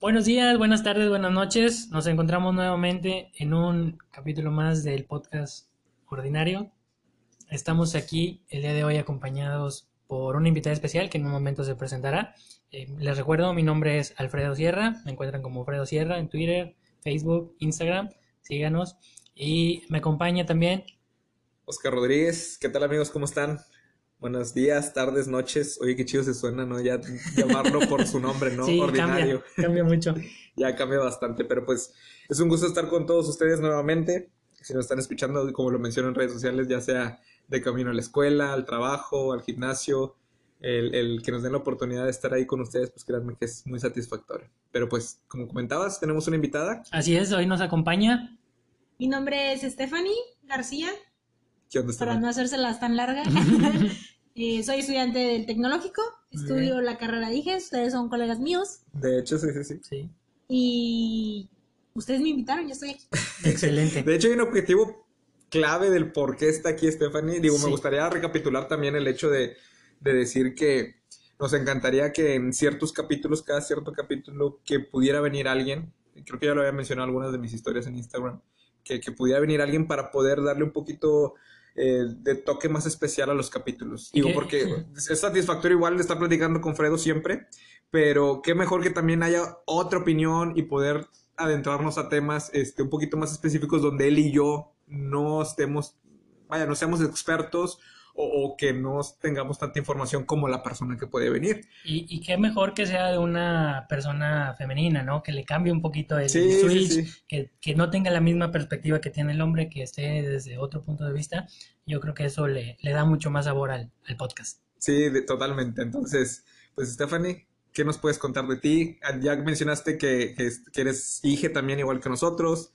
Buenos días, buenas tardes, buenas noches. Nos encontramos nuevamente en un capítulo más del podcast ordinario. Estamos aquí el día de hoy acompañados por una invitada especial que en un momento se presentará. Eh, les recuerdo, mi nombre es Alfredo Sierra. Me encuentran como Alfredo Sierra en Twitter, Facebook, Instagram. Síganos. Y me acompaña también Oscar Rodríguez. ¿Qué tal amigos? ¿Cómo están? Buenos días, tardes, noches. Oye, qué chido se suena, ¿no? Ya llamarlo por su nombre, ¿no? Sí, Ordinario. Cambia, mucho. ya cambia bastante, pero pues es un gusto estar con todos ustedes nuevamente. Si nos están escuchando, como lo menciono en redes sociales, ya sea de camino a la escuela, al trabajo, al gimnasio, el, el, que nos den la oportunidad de estar ahí con ustedes, pues créanme que es muy satisfactorio. Pero pues, como comentabas, tenemos una invitada. Así es, hoy nos acompaña. Mi nombre es Stephanie García. ¿Qué onda, Para no hacérselas tan largas. Eh, soy estudiante del tecnológico, estudio la carrera de IGES, ustedes son colegas míos. De hecho, sí, sí, sí. Y ustedes me invitaron, yo estoy aquí. Excelente. De hecho, hay un objetivo clave del por qué está aquí Stephanie. Digo, me gustaría recapitular también el hecho de, decir que nos encantaría que en ciertos capítulos, cada cierto capítulo, que pudiera venir alguien, creo que ya lo había mencionado en algunas de mis historias en Instagram, que, que pudiera venir alguien para poder darle un poquito eh, de toque más especial a los capítulos. Digo, porque es satisfactorio igual de estar platicando con Fredo siempre, pero qué mejor que también haya otra opinión y poder adentrarnos a temas este, un poquito más específicos donde él y yo no estemos, vaya, no seamos expertos o, que no tengamos tanta información como la persona que puede venir. Y, qué mejor que sea de una persona femenina, ¿no? Que le cambie un poquito el switch, Que, que, no tenga la misma perspectiva que tiene el hombre, que esté desde otro punto de vista. Yo creo que eso le, le da mucho más sabor al, al podcast. Sí, totalmente. Entonces, pues Stephanie, ¿qué nos puedes contar de ti? Ah, ya mencionaste que, que, que eres hija también igual que nosotros,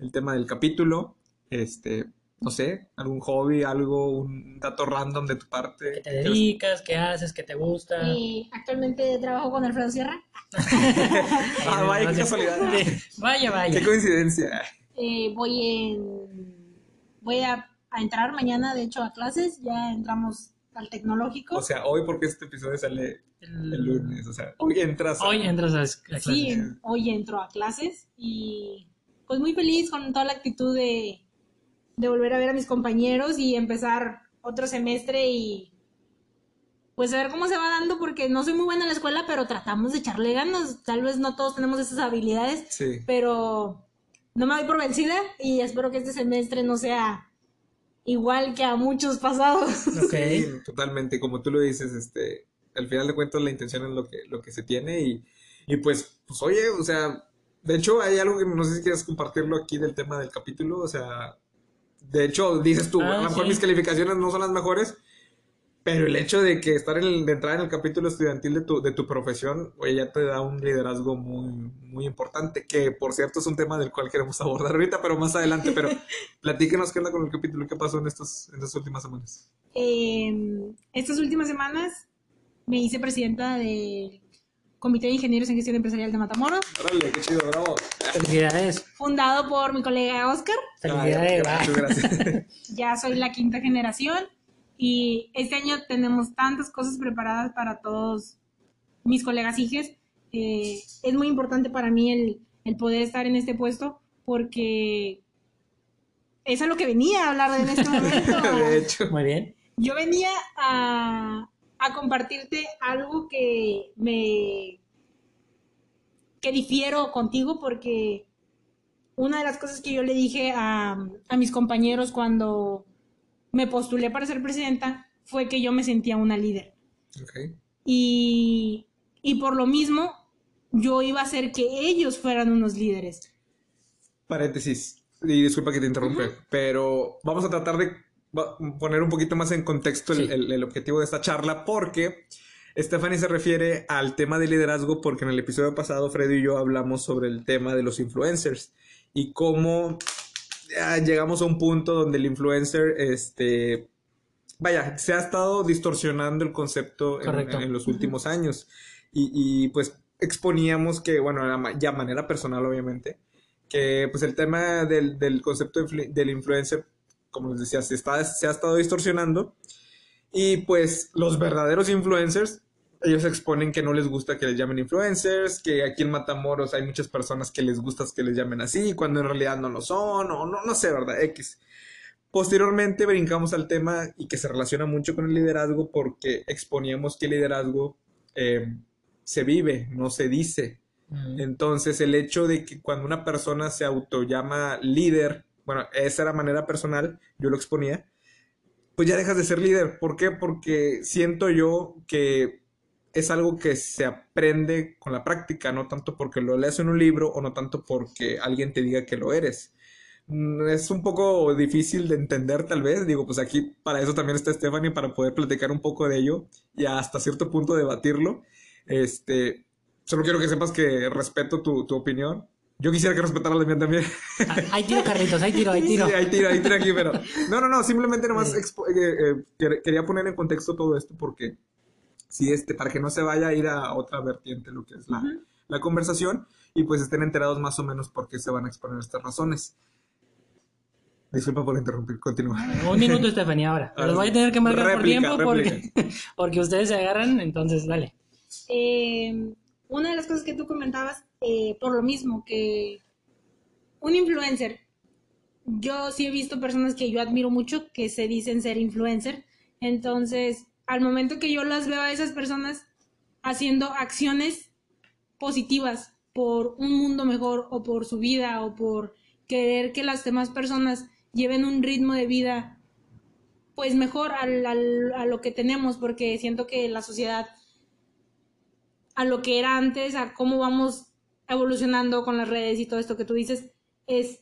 el tema del capítulo. Este, no sé, algún hobby, algo, un dato random de tu parte. ¿Qué te dedicas? ¿Qué haces? ¿Qué te gusta? Y actualmente trabajo con Alfredo Sierra. ah, vaya, qué casualidad. vaya, vaya. Qué coincidencia. Eh, voy en... Voy a, entrar mañana, de hecho, a clases. Ya entramos al tecnológico. O sea, hoy porque este episodio sale el, lunes. O sea, hoy entras a... Hoy entras a, clases. Sí, hoy entro a clases y pues muy feliz con toda la actitud de de volver a ver a mis compañeros y empezar otro semestre y pues a ver cómo se va dando porque no soy muy buena en la escuela, pero tratamos de echarle ganas. Tal vez no todos tenemos esas habilidades, pero no me doy por vencida y espero que este semestre no sea igual que a muchos pasados. Sí, totalmente, como tú lo dices, este, al final de cuentas la intención es lo que, lo que se tiene y, y pues, pues oye, o sea, de hecho hay algo que no sé si quieres compartirlo aquí del tema del capítulo, o sea, de hecho, dices tú, a lo ah, mejor mis calificaciones no son las mejores, pero el hecho de que estar en de entrar en el capítulo estudiantil de tu, de tu profesión, oye, ya te da un liderazgo muy, muy importante, que por cierto es un tema del cual queremos abordar ahorita, pero más adelante, pero platíquenos qué onda con el capítulo, qué pasó en, estos, en estas últimas semanas. Eh, estas últimas semanas me hice presidenta del Comité de Ingenieros en Gestión Empresarial de Matamoros. Órale, qué chido, bravo. Felicidades. Fundado por mi colega Oscar. Felicidades, Muchas gracias. ya soy la quinta generación y este año tenemos tantas cosas preparadas para todos mis colegas hijes. Eh, es muy importante para mí el, el poder estar en este puesto porque es a lo que venía a hablar en este momento. de hecho. Muy bien. Yo venía a, a compartirte algo que me que difiero contigo porque una de las cosas que yo le dije a, a mis compañeros cuando me postulé para ser presidenta fue que yo me sentía una líder. Y, y por lo mismo yo iba a hacer que ellos fueran unos líderes. Paréntesis, y disculpa que te interrumpe, pero vamos a tratar de poner un poquito más en contexto el, objetivo de esta charla porque Stephanie se refiere al tema de liderazgo porque en el episodio pasado Freddy y yo hablamos sobre el tema de los influencers y cómo llegamos a un punto donde el influencer, este, vaya, se ha estado distorsionando el concepto en, los últimos años. Y, pues exponíamos que, bueno, ya manera personal obviamente, que pues el tema del, del concepto del influencer como les decía, se, está, se ha estado distorsionando. Y pues los verdaderos influencers, ellos exponen que no les gusta que les llamen influencers, que aquí en Matamoros hay muchas personas que les gusta que les llamen así, cuando en realidad no lo son, o no, no sé, ¿verdad? X. Posteriormente brincamos al tema y que se relaciona mucho con el liderazgo porque exponíamos que el liderazgo eh, se vive, no se dice. Entonces el hecho de que cuando una persona se autollama líder, bueno, esa era manera personal, yo lo exponía, pues ya dejas de ser líder. ¿Por qué? Porque siento yo que es algo que se aprende con la práctica, no tanto porque lo leas en un libro o no tanto porque alguien te diga que lo eres. Mm, es un poco difícil de entender tal vez, digo, pues aquí para eso también está Stephanie, para poder platicar un poco de ello y hasta cierto punto debatirlo. Este, solo quiero que sepas que respeto tu, tu opinión. Yo quisiera que respetara la mía también. Hay ah, tiro, Carlitos, hay tiro, hay tiro. Sí, hay tiro, hay tiro aquí, pero... No, no, no, simplemente nomás eh, eh, quería poner en contexto todo esto porque sí, este, para que no se vaya a ir a otra vertiente lo que es la, la conversación y pues estén enterados más o menos por qué se van a exponer estas razones. Disculpa por interrumpir, continúa. Un minuto, Estefanía, ahora. Los voy a tener que marcar por tiempo porque, porque ustedes se agarran, entonces dale. Eh, una de las cosas que tú comentabas, eh, por lo mismo, que un influencer, yo sí he visto personas que yo admiro mucho que se dicen ser influencer, entonces al momento que yo las veo a esas personas haciendo acciones positivas por un mundo mejor o por su vida o por querer que las demás personas lleven un ritmo de vida pues mejor al, a lo que tenemos porque siento que la sociedad a lo que era antes, a cómo vamos evolucionando con las redes y todo esto que tú dices, es,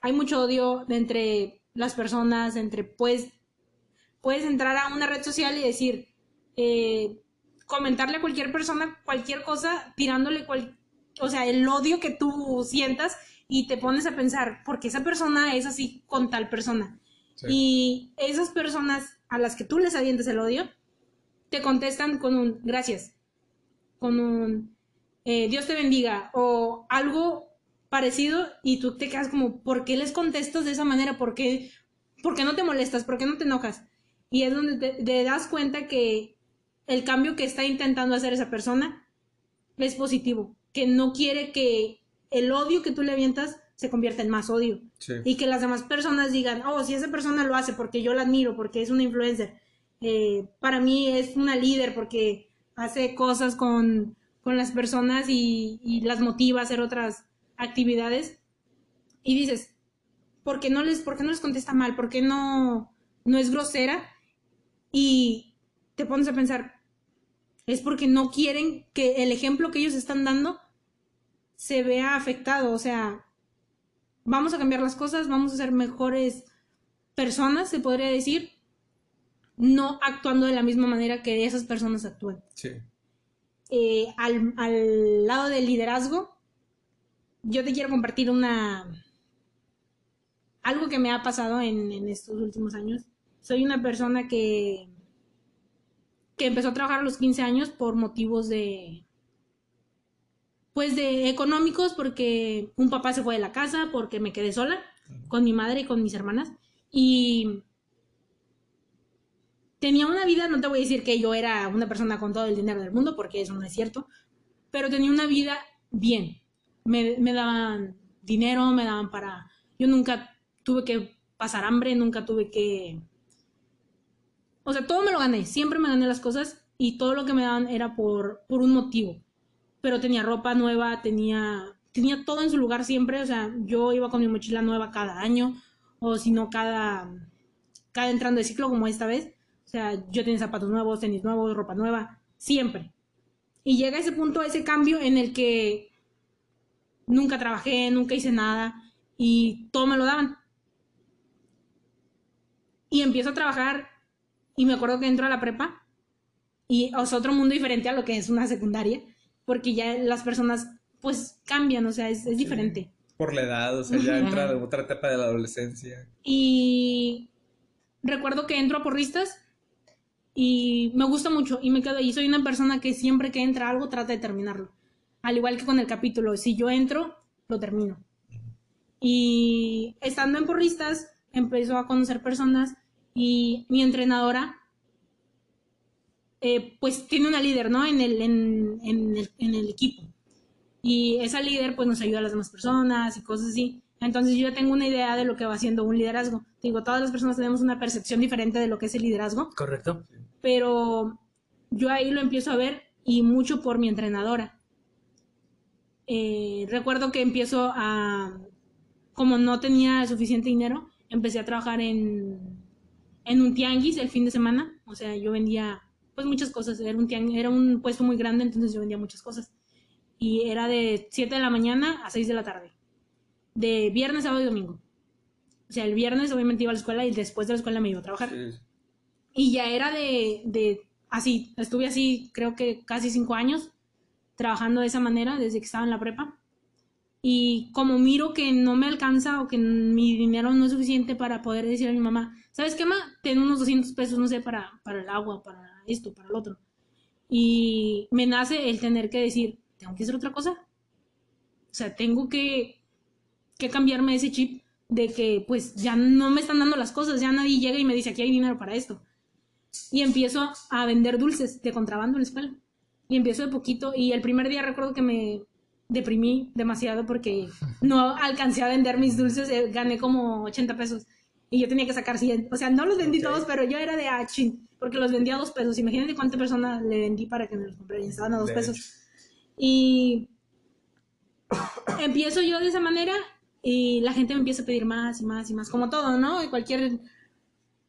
hay mucho odio entre las personas, entre, pues, puedes entrar a una red social y decir, eh, comentarle a cualquier persona cualquier cosa, tirándole cual, o sea, el odio que tú sientas y te pones a pensar, porque esa persona es así con tal persona. Y esas personas a las que tú les avientes el odio, te contestan con un gracias con un eh, Dios te bendiga o algo parecido y tú te quedas como, ¿por qué les contestas de esa manera? ¿Por qué, no te molestas? ¿Por qué no te enojas? Y es donde te, das cuenta que el cambio que está intentando hacer esa persona es positivo, que no quiere que el odio que tú le avientas se convierta en más odio. Y que las demás personas digan, oh, si esa persona lo hace porque yo la admiro, porque es una influencer, eh, para mí es una líder, porque hace cosas con, las personas y, las motiva a hacer otras actividades. Y dices, ¿por qué no les, por qué no les contesta mal? ¿Por qué no, no es grosera? Y te pones a pensar, es porque no quieren que el ejemplo que ellos están dando se vea afectado. O sea, vamos a cambiar las cosas, vamos a ser mejores personas, se podría decir, no actuando de la misma manera que esas personas actúan. Sí. Eh, al, lado del liderazgo, yo te quiero compartir una... algo que me ha pasado en, estos últimos años. Soy una persona que que empezó a trabajar a los 15 años por motivos de pues de económicos porque un papá se fue de la casa porque me quedé sola con mi madre y con mis hermanas y tenía una vida, no te voy a decir que yo era una persona con todo el dinero del mundo, porque eso no es cierto, pero tenía una vida bien. Me, daban dinero, me daban para... Yo nunca tuve que pasar hambre, nunca tuve que... O sea, todo me lo gané, siempre me gané las cosas y todo lo que me daban era por, por un motivo. Pero tenía ropa nueva, tenía, tenía todo en su lugar siempre, o sea, yo iba con mi mochila nueva cada año, o si no, cada, cada entrando de ciclo como esta vez. Sea, yo tenía zapatos nuevos, tenis nuevos, ropa nueva, siempre. Y llega ese punto, ese cambio en el que nunca trabajé, nunca hice nada y todo me lo daban. Y empiezo a trabajar y me acuerdo que entro a la prepa y es otro mundo diferente a lo que es una secundaria, porque ya las personas pues cambian, o sea, es, diferente. Por la edad, o sea, ya entra en otra etapa de la adolescencia. Y recuerdo que entro a porristas y me gusta mucho y me quedo ahí. Soy una persona que siempre que entra algo trata de terminarlo. Al igual que con el capítulo, si yo entro, lo termino. Y estando en porristas, empezó a conocer personas y mi entrenadora, eh, pues tiene una líder, ¿no? En el, en, el, en el equipo. Y esa líder pues nos ayuda a las demás personas y cosas así. Entonces yo ya tengo una idea de lo que va siendo un liderazgo. Digo, todas las personas tenemos una percepción diferente de lo que es el liderazgo. Correcto. Pero yo ahí lo empiezo a ver y mucho por mi entrenadora. Eh, recuerdo que empiezo a, como no tenía suficiente dinero, empecé a trabajar en, en un tianguis el fin de semana. O sea, yo vendía pues muchas cosas. Era un, tianguis, era un puesto muy grande, entonces yo vendía muchas cosas. Y era de 7 de la mañana a 6 de la tarde. De viernes, sábado y domingo. O sea, el viernes obviamente iba a la escuela y después de la escuela me iba a trabajar. Sí. Y ya era de, de así, estuve así creo que casi cinco años trabajando de esa manera desde que estaba en la prepa. Y como miro que no me alcanza o que mi dinero no es suficiente para poder decir a mi mamá, ¿sabes qué, ma? Ten unos 200 pesos, no sé, para, para el agua, para esto, para el otro. Y me nace el tener que decir, tengo que hacer otra cosa. O sea, tengo que, que cambiarme ese chip de que pues ya no me están dando las cosas, ya nadie llega y me dice, aquí hay dinero para esto. Y empiezo a vender dulces de contrabando en la escuela. Y empiezo de poquito y el primer día recuerdo que me deprimí demasiado porque no alcancé a vender mis dulces, eh, gané como 80 pesos y yo tenía que sacar 100. O sea, no los vendí todos, pero yo era de ah, chin, porque los vendía a dos pesos. Imagínate cuántas personas le vendí para que me los compraran estaban a dos De pesos. Y empiezo yo de esa manera y la gente me empieza a pedir más y más y más, como todo, ¿no? Y cualquier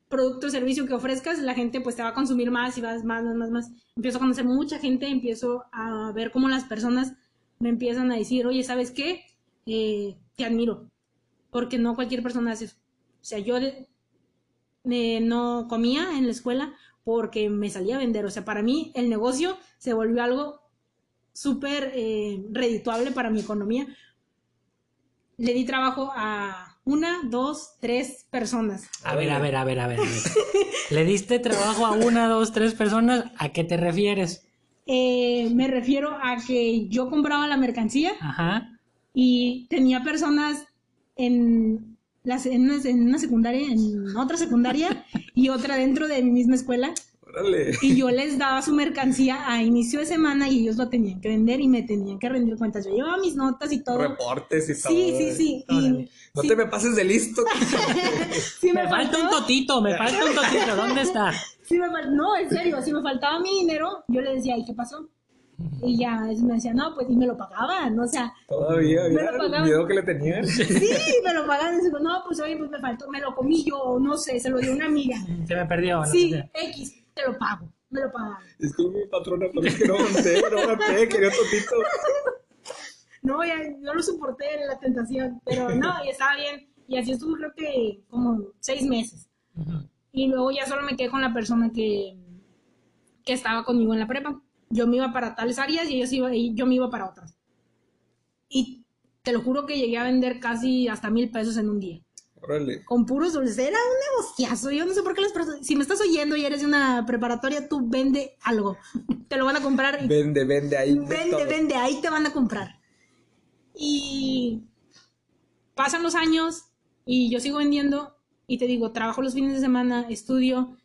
producto o servicio que ofrezcas, la gente pues te va a consumir más y más, más, más, más, más. Empiezo a conocer mucha gente, empiezo a ver cómo las personas me empiezan a decir, oye, ¿sabes qué? Eh, te admiro, porque no cualquier persona hace eso. O sea, yo eh, no comía en la escuela porque me salía a vender. O sea, para mí el negocio se volvió algo súper eh, redituable para mi economía. Le di trabajo a una, dos, tres personas. A ver, a ver, a ver, a ver. a ver. ¿Le diste trabajo a una, dos, tres personas? ¿A qué te refieres? Eh, me refiero a que yo compraba la mercancía Ajá. y tenía personas en, las, en, una, en una secundaria, en otra secundaria y otra dentro de mi misma escuela. Órale. Y yo les daba su mercancía a inicio de semana y ellos lo tenían que vender y me tenían que rendir cuentas. Yo llevaba mis notas y todo. Reportes y todo. Sí, sí, sí. Y, Órale. No sí, te me pases de listo. sí Me falta un totito, me falta un totito. ¿Dónde está? sí me fal- no, en serio, si me faltaba mi dinero, yo le decía, ¿y qué pasó? Y ya me decían, no, pues, y me lo pagaban, o sea, Todavía, Me lo pagaban. miedo que le tenías. sí, me lo pagaban. Y digo, no, pues, oye, pues me faltó, me lo comí yo, no sé, se lo dio una amiga. Se me perdió. no Sí. X, te lo pago, me lo pagaban. Disculpe, patrona, pero es que no monté, no monté, quería totito. No, ya no lo soporté la tentación, pero no, y estaba bien. Y así estuve creo que como seis meses. Y luego ya solo me quedé con la persona que, que estaba conmigo en la prepa. Yo me iba para tales áreas y, ellos iba, y yo me iba para otras. Y te lo juro que llegué a vender casi hasta mil pesos en un día. Órale. Con puros dulces. Era un negociazo. Yo no sé por qué las personas... Si me estás oyendo y eres de una preparatoria, tú vende algo. Te lo van a comprar y Vende, vende ahí. de Vende, todo. vende, ahí te van a comprar. Y pasan los años y yo sigo vendiendo y te digo, trabajo los fines de semana, estudio,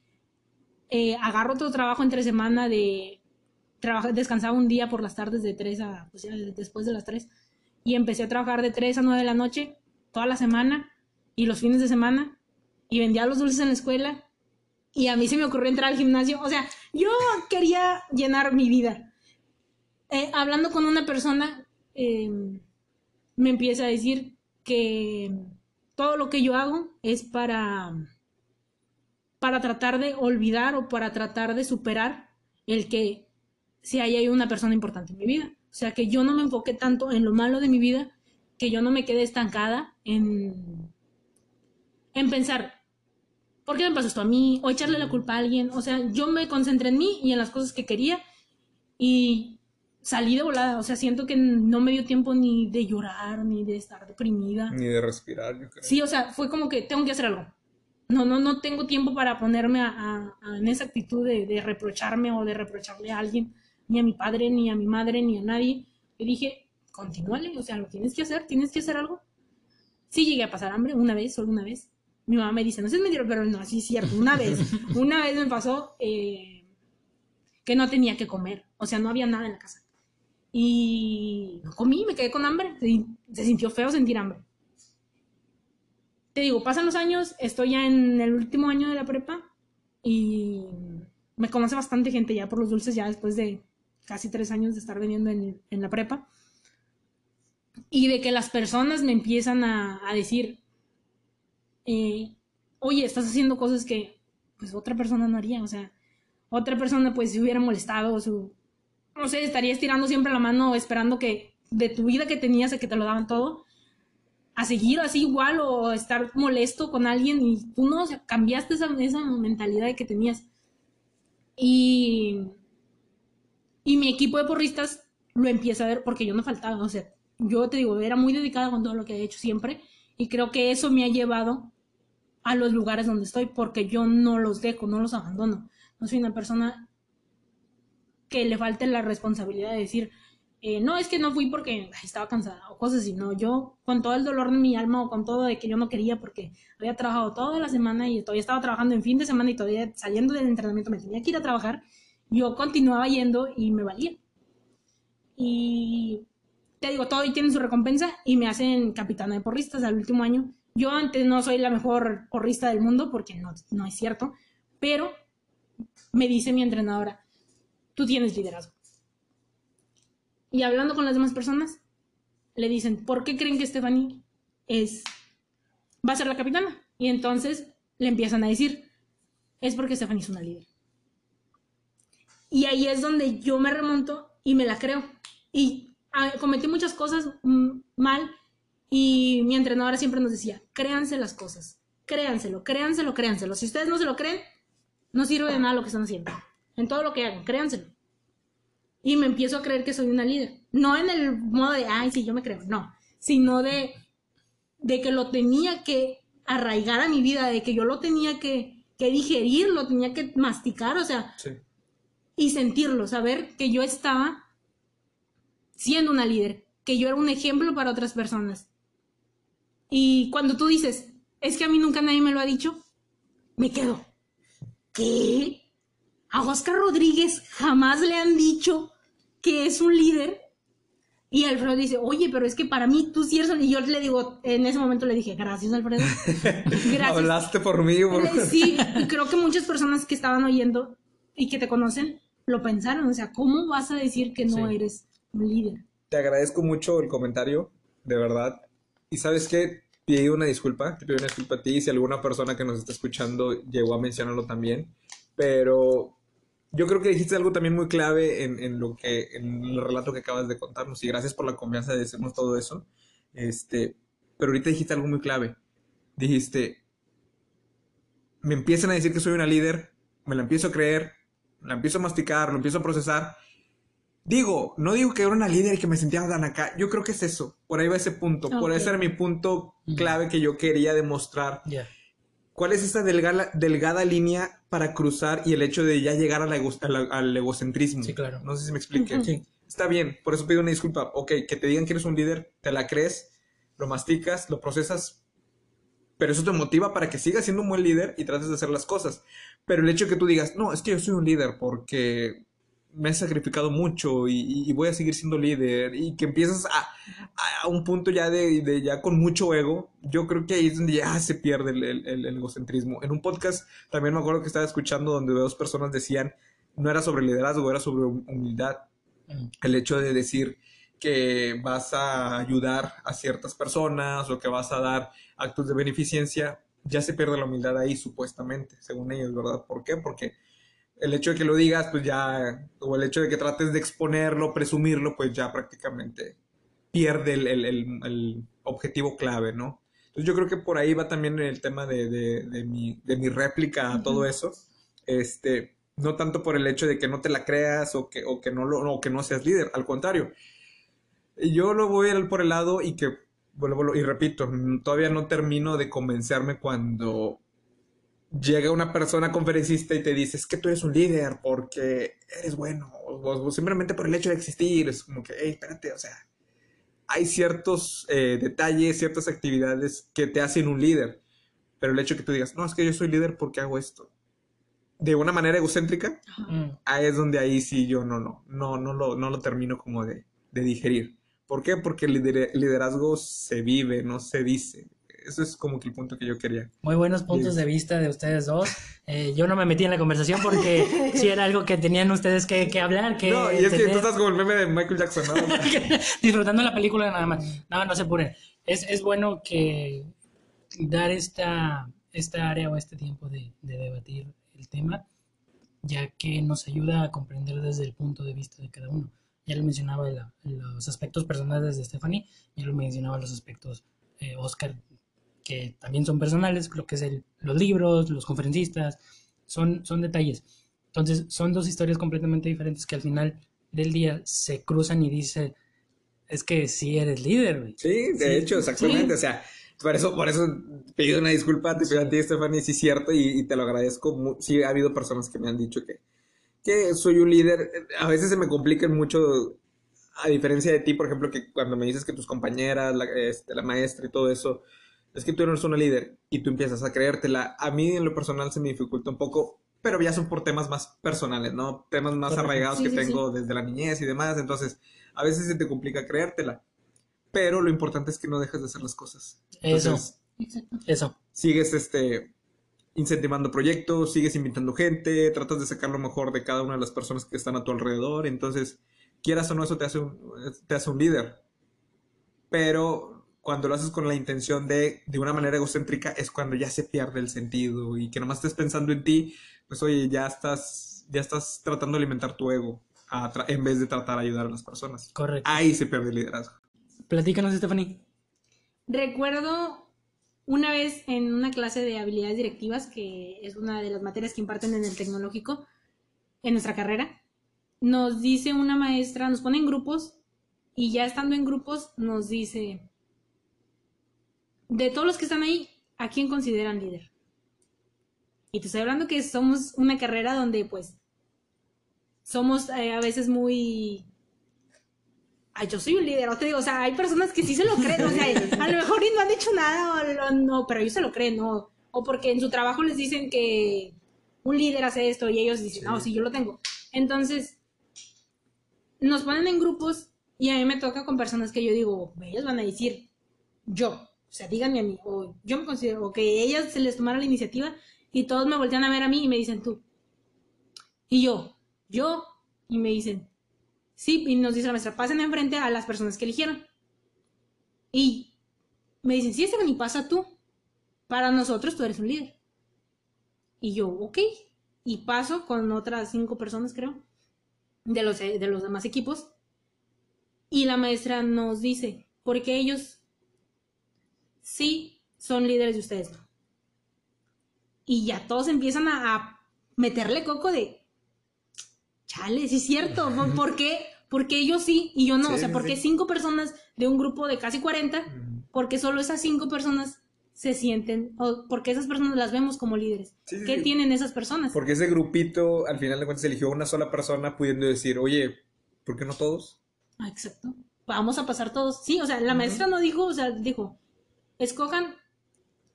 eh, agarro otro trabajo entre semana de descansaba un día por las tardes de 3 a, pues ya después de las 3 y empecé a trabajar de 3 a 9 de la noche toda la semana y los fines de semana y vendía los dulces en la escuela y a mí se me ocurrió entrar al gimnasio, o sea, yo quería llenar mi vida eh, hablando con una persona, eh, me empieza a decir que todo lo que yo hago es para, para tratar de olvidar o para tratar de superar el que si ahí hay una persona importante en mi vida. O sea, que yo no me enfoque tanto en lo malo de mi vida, que yo no me quede estancada en, en pensar, ¿por qué me pasó esto a mí? O echarle la culpa a alguien. O sea, yo me concentré en mí y en las cosas que quería y salí de volada. O sea, siento que no me dio tiempo ni de llorar, ni de estar deprimida. Ni de respirar, yo creo. Sí, o sea, fue como que tengo que hacer algo. No, no, no tengo tiempo para ponerme a, a- a- en esa actitud de, de reprocharme o de reprocharle a alguien, ni a mi padre, ni a mi madre, ni a nadie. Y dije, continúale, o sea, lo tienes que hacer, tienes que hacer algo. Sí llegué a pasar hambre una vez, solo una vez, mi mamá me dice, no sé es mentira, pero no, sí es cierto. Una vez, una vez me pasó eh, que no tenía que comer, o sea, no había nada en la casa. Y comí, me quedé con hambre. Se, se sintió feo sentir hambre. Te digo, pasan los años, estoy ya en el último año de la prepa y me conoce bastante gente ya por los dulces, ya después de casi tres años de estar vendiendo en, en la prepa. Y de que las personas me empiezan a, a decir, eh, oye, estás haciendo cosas que pues otra persona no haría, o sea, otra persona pues se hubiera molestado, su, no sé, estaría estirando siempre la mano esperando que de tu vida que tenías a que te lo daban todo, a seguir así igual o estar molesto con alguien y tú no, o sea, cambiaste esa, esa mentalidad que tenías. Y, y mi equipo de porristas lo empieza a ver porque yo no faltaba, o sea, yo te digo, era muy dedicada con todo lo que he hecho siempre y creo que eso me ha llevado a los lugares donde estoy porque yo no los dejo, no los abandono. No soy una persona que le falte la responsabilidad de decir, eh, no, es que no fui porque estaba cansada o cosas así, yo con todo el dolor de mi alma o con todo de que yo no quería porque había trabajado toda la semana y todavía estaba trabajando en fin de semana y todavía saliendo del entrenamiento me tenía que ir a trabajar, yo continuaba yendo y me valía. Y te digo, todo y tiene su recompensa y me hacen capitana de porristas al último año. Yo antes no soy la mejor porrista del mundo porque no, no es cierto, pero me dice mi entrenadora, tú tienes liderazgo. Y hablando con las demás personas, le dicen, ¿por qué creen que Stephanie es, va a ser la capitana? Y entonces le empiezan a decir, es porque Stephanie es una líder. Y ahí es donde yo me remonto y me la creo. Y cometí muchas cosas mm, mal y mi entrenadora siempre nos decía, créanse las cosas, créanselo, créanselo, créanselo. Si ustedes no se lo creen, no sirve de nada lo que están haciendo. En todo lo que hagan, créanselo. Y me empiezo a creer que soy una líder. No en el modo de, ay, sí, yo me creo, no. Sino de, de que lo tenía que arraigar a mi vida, de que yo lo tenía que, que digerir, lo tenía que masticar, o sea, Sí. y sentirlo, saber que yo estaba siendo una líder, que yo era un ejemplo para otras personas. Y cuando tú dices, es que a mí nunca nadie me lo ha dicho, me quedo. ¿Qué? A Oscar Rodríguez jamás le han dicho que es un líder. Y Alfredo dice, oye, pero es que para mí tú sí eres... un-". Y yo le digo, en ese momento le dije, gracias Alfredo. Gracias. Hablaste por mí, por- Eh, Sí, y creo que muchas personas que estaban oyendo y que te conocen lo pensaron. O sea, ¿cómo vas a decir que no Sí. eres un líder? Te agradezco mucho el comentario, de verdad. Y sabes qué, pido una disculpa, te pido una disculpa a ti si alguna persona que nos está escuchando llegó a mencionarlo también. Pero yo creo que dijiste algo también muy clave en, en lo que, en el relato que acabas de contarnos. Y gracias por la confianza de decirnos todo eso. Este, pero ahorita dijiste algo muy clave. Dijiste, me empiezan a decir que soy una líder, me la empiezo a creer, la empiezo a masticar, lo empiezo a procesar. Digo, no digo que era una líder y que me sentía tan acá. Yo creo que es eso. Por ahí va ese punto. Por Ok. ese era mi punto clave que yo quería demostrar. ¿Cuál es esa delgada, delgada línea para cruzar y el hecho de ya llegar a la ego- a la- al egocentrismo? Sí, claro. No sé si me explique. Sí. Está bien, por eso pido una disculpa. Ok, que te digan que eres un líder, te la crees, lo masticas, lo procesas, pero eso te motiva para que sigas siendo un buen líder y trates de hacer las cosas. Pero el hecho de que tú digas, no, es que yo soy un líder porque me he sacrificado mucho y, y- voy a seguir siendo líder y que empiezas a, a- un punto ya de, de ya con mucho ego, yo creo que ahí es donde ya se pierde el, el- el- egocentrismo. En un podcast también me acuerdo que estaba escuchando donde dos personas decían, no era sobre liderazgo, era sobre hum- humildad Mm. el hecho de decir que vas a ayudar a ciertas personas o que vas a dar actos de beneficencia, ya se pierde la humildad ahí supuestamente, según ellos, ¿verdad? ¿Por qué? Porque el hecho de que lo digas, pues ya, o el hecho de que trates de exponerlo, presumirlo, pues ya prácticamente pierde el, el- el- el objetivo clave, ¿no? Entonces yo creo que por ahí va también el tema de, de- de mi, de mi réplica a todo eso. Este, no tanto por el hecho de que no te la creas o que, o que, no, lo, o que no seas líder, al contrario. Yo lo voy al- por el lado y que, vuelvo y repito, todavía no termino de convencerme cuando llega una persona conferencista y te dice, es que tú eres un líder porque eres bueno, o, o simplemente por el hecho de existir, es como que, hey, espérate, o sea, hay ciertos eh, detalles, ciertas actividades que te hacen un líder. Pero el hecho de que tú digas, no, es que yo soy líder porque hago esto. De una manera egocéntrica, Ajá. Mm, ahí es donde ahí sí yo no, no, no, no lo, no lo termino como de, de digerir. ¿Por qué? Porque el lider- liderazgo se vive, no se dice. Eso es como que el punto que yo quería. Muy buenos puntos de vista de ustedes dos. Eh, yo no me metí en la conversación porque sí era algo que tenían ustedes que, que hablar, que no, y es que tú entender. estás como el meme de Michael Jackson, ¿no? disfrutando la película nada más. No, no se apuren. Es, es bueno que dar esta, esta área o este tiempo de, de debatir el tema, ya que nos ayuda a comprender desde el punto de vista de cada uno. Ya lo mencionaba la- los aspectos personales de Stephanie, ya lo mencionaba los aspectos eh, Oscar, que también son personales, lo que es el, los libros, los conferencistas, son, son detalles. Entonces, son dos historias completamente diferentes que al final del día se cruzan y dice, es que sí eres líder, güey. Sí, de Sí, hecho, exactamente. sí. O sea, por eso, por eso pido una disculpa, te pido a ti, Stephanie, sí es cierto, y, y te lo agradezco. Sí, ha habido personas que me han dicho que, que soy un líder. A veces se me complican mucho, a diferencia de ti, por ejemplo, que cuando me dices que tus compañeras, la, este, la maestra y todo eso, es que tú eres una líder y tú empiezas a creértela. A mí en lo personal se me dificulta un poco, pero ya son por temas más personales, ¿no? Temas más Correcto. arraigados Sí, que sí, tengo desde la niñez y demás. Entonces, a veces se te complica creértela. Pero lo importante es que no dejes de hacer las cosas. Eso, Entonces, Exacto. eso. sigues este incentivando proyectos, sigues invitando gente, tratas de sacar lo mejor de cada una de las personas que están a tu alrededor, entonces, quieras o no, eso te hace un, te hace un líder. Pero cuando lo haces con la intención de, de una manera egocéntrica, es cuando ya se pierde el sentido y que nomás estés pensando en ti, pues oye, ya estás, ya estás tratando de alimentar tu ego en vez de tratar de ayudar a las personas. Correcto. Ahí se pierde el liderazgo. Platícanos, Stephanie. Recuerdo una vez en una clase de habilidades directivas, que es una de las materias que imparten en el tecnológico, en nuestra carrera, nos dice una maestra, nos pone en grupos y ya estando en grupos nos dice, de todos los que están ahí, ¿a quién consideran líder? Y te estoy hablando que somos una carrera donde pues somos eh, a veces muy ay, yo soy un líder, o te digo, o sea, hay personas que sí se lo creen, o sea, a lo mejor y no han dicho nada, o lo- no, pero ellos se lo creen, ¿no? O porque en su trabajo les dicen que un líder hace esto y ellos dicen, no, sí, yo lo tengo. Entonces, nos ponen en grupos y a mí me toca con personas que yo digo, ellos van a decir, yo, o sea, díganme a mí, o yo me considero, o que ellas se les tomara la iniciativa y todos me voltean a ver a mí y me dicen tú. Y yo, yo, y me dicen, Sí, y nos dice la maestra, pasen enfrente a las personas que eligieron. Y me dicen, sí, Stephanie, pasa tú. Para nosotros tú eres un líder. Y yo, ok. Y paso con otras cinco personas, creo, de los, de los demás equipos. Y la maestra nos dice, porque ellos sí son líderes de ustedes no. Y ya todos empiezan a, a meterle coco de, chale, sí es cierto, ¿por- ¿por qué? Porque ellos sí y yo no, Sí, o sea, porque sí. cinco personas de un grupo de casi 40, porque solo esas cinco personas se sienten, o porque esas personas las vemos como líderes. Sí, sí, ¿Qué sí. tienen esas personas? Porque ese grupito, al final de cuentas, eligió una sola persona pudiendo decir, oye, ¿por qué no todos? Ah, exacto. Vamos a pasar todos. Sí, o sea, la maestra no dijo, o sea, dijo, escojan,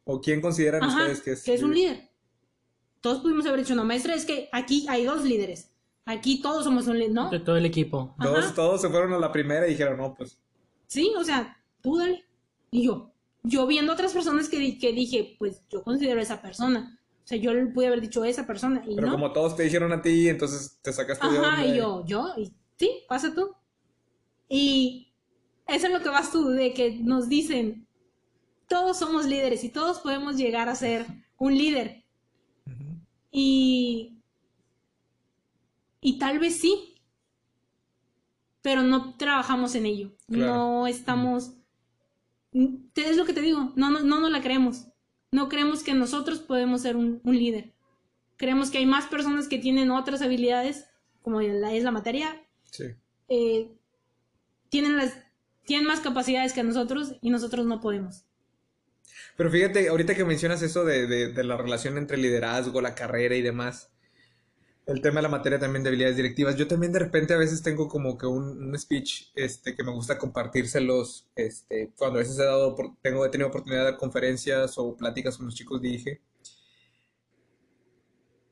¿O quién consideran ajá, ustedes que es, que es un líder. Todos pudimos haber dicho, no, maestra, es que aquí hay dos líderes. Aquí todos somos un líder, ¿no? De todo el equipo. Todos, Ajá. todos se fueron a la primera y dijeron, no, pues. Sí, o sea, tú dale. Y yo, yo viendo otras personas que, di- que dije, pues yo considero a esa persona. O sea, yo le pude haber dicho esa persona y Pero no. como todos te dijeron a ti, entonces te sacaste de Ajá, y yo, yo, y sí, pasa tú. Y eso es lo que vas tú, de que nos dicen, todos somos líderes y todos podemos llegar a ser un líder. Y, y tal vez sí, pero no trabajamos en ello. Claro. No estamos... Es lo que te digo, no, no, no nos la creemos. No creemos que nosotros podemos ser un, un líder. Creemos que hay más personas que tienen otras habilidades, como la, es la materia, Sí. eh, tienen, las, tienen más capacidades que nosotros y nosotros no podemos. Pero fíjate, ahorita que mencionas eso de, de- de la relación entre liderazgo, la carrera y demás, el tema de la materia también de habilidades directivas. Yo también de repente a veces tengo como que un, un speech este, que me gusta compartírselos. Este, cuando a veces he, dado, tengo, he tenido oportunidad de dar conferencias o pláticas con los chicos, dije,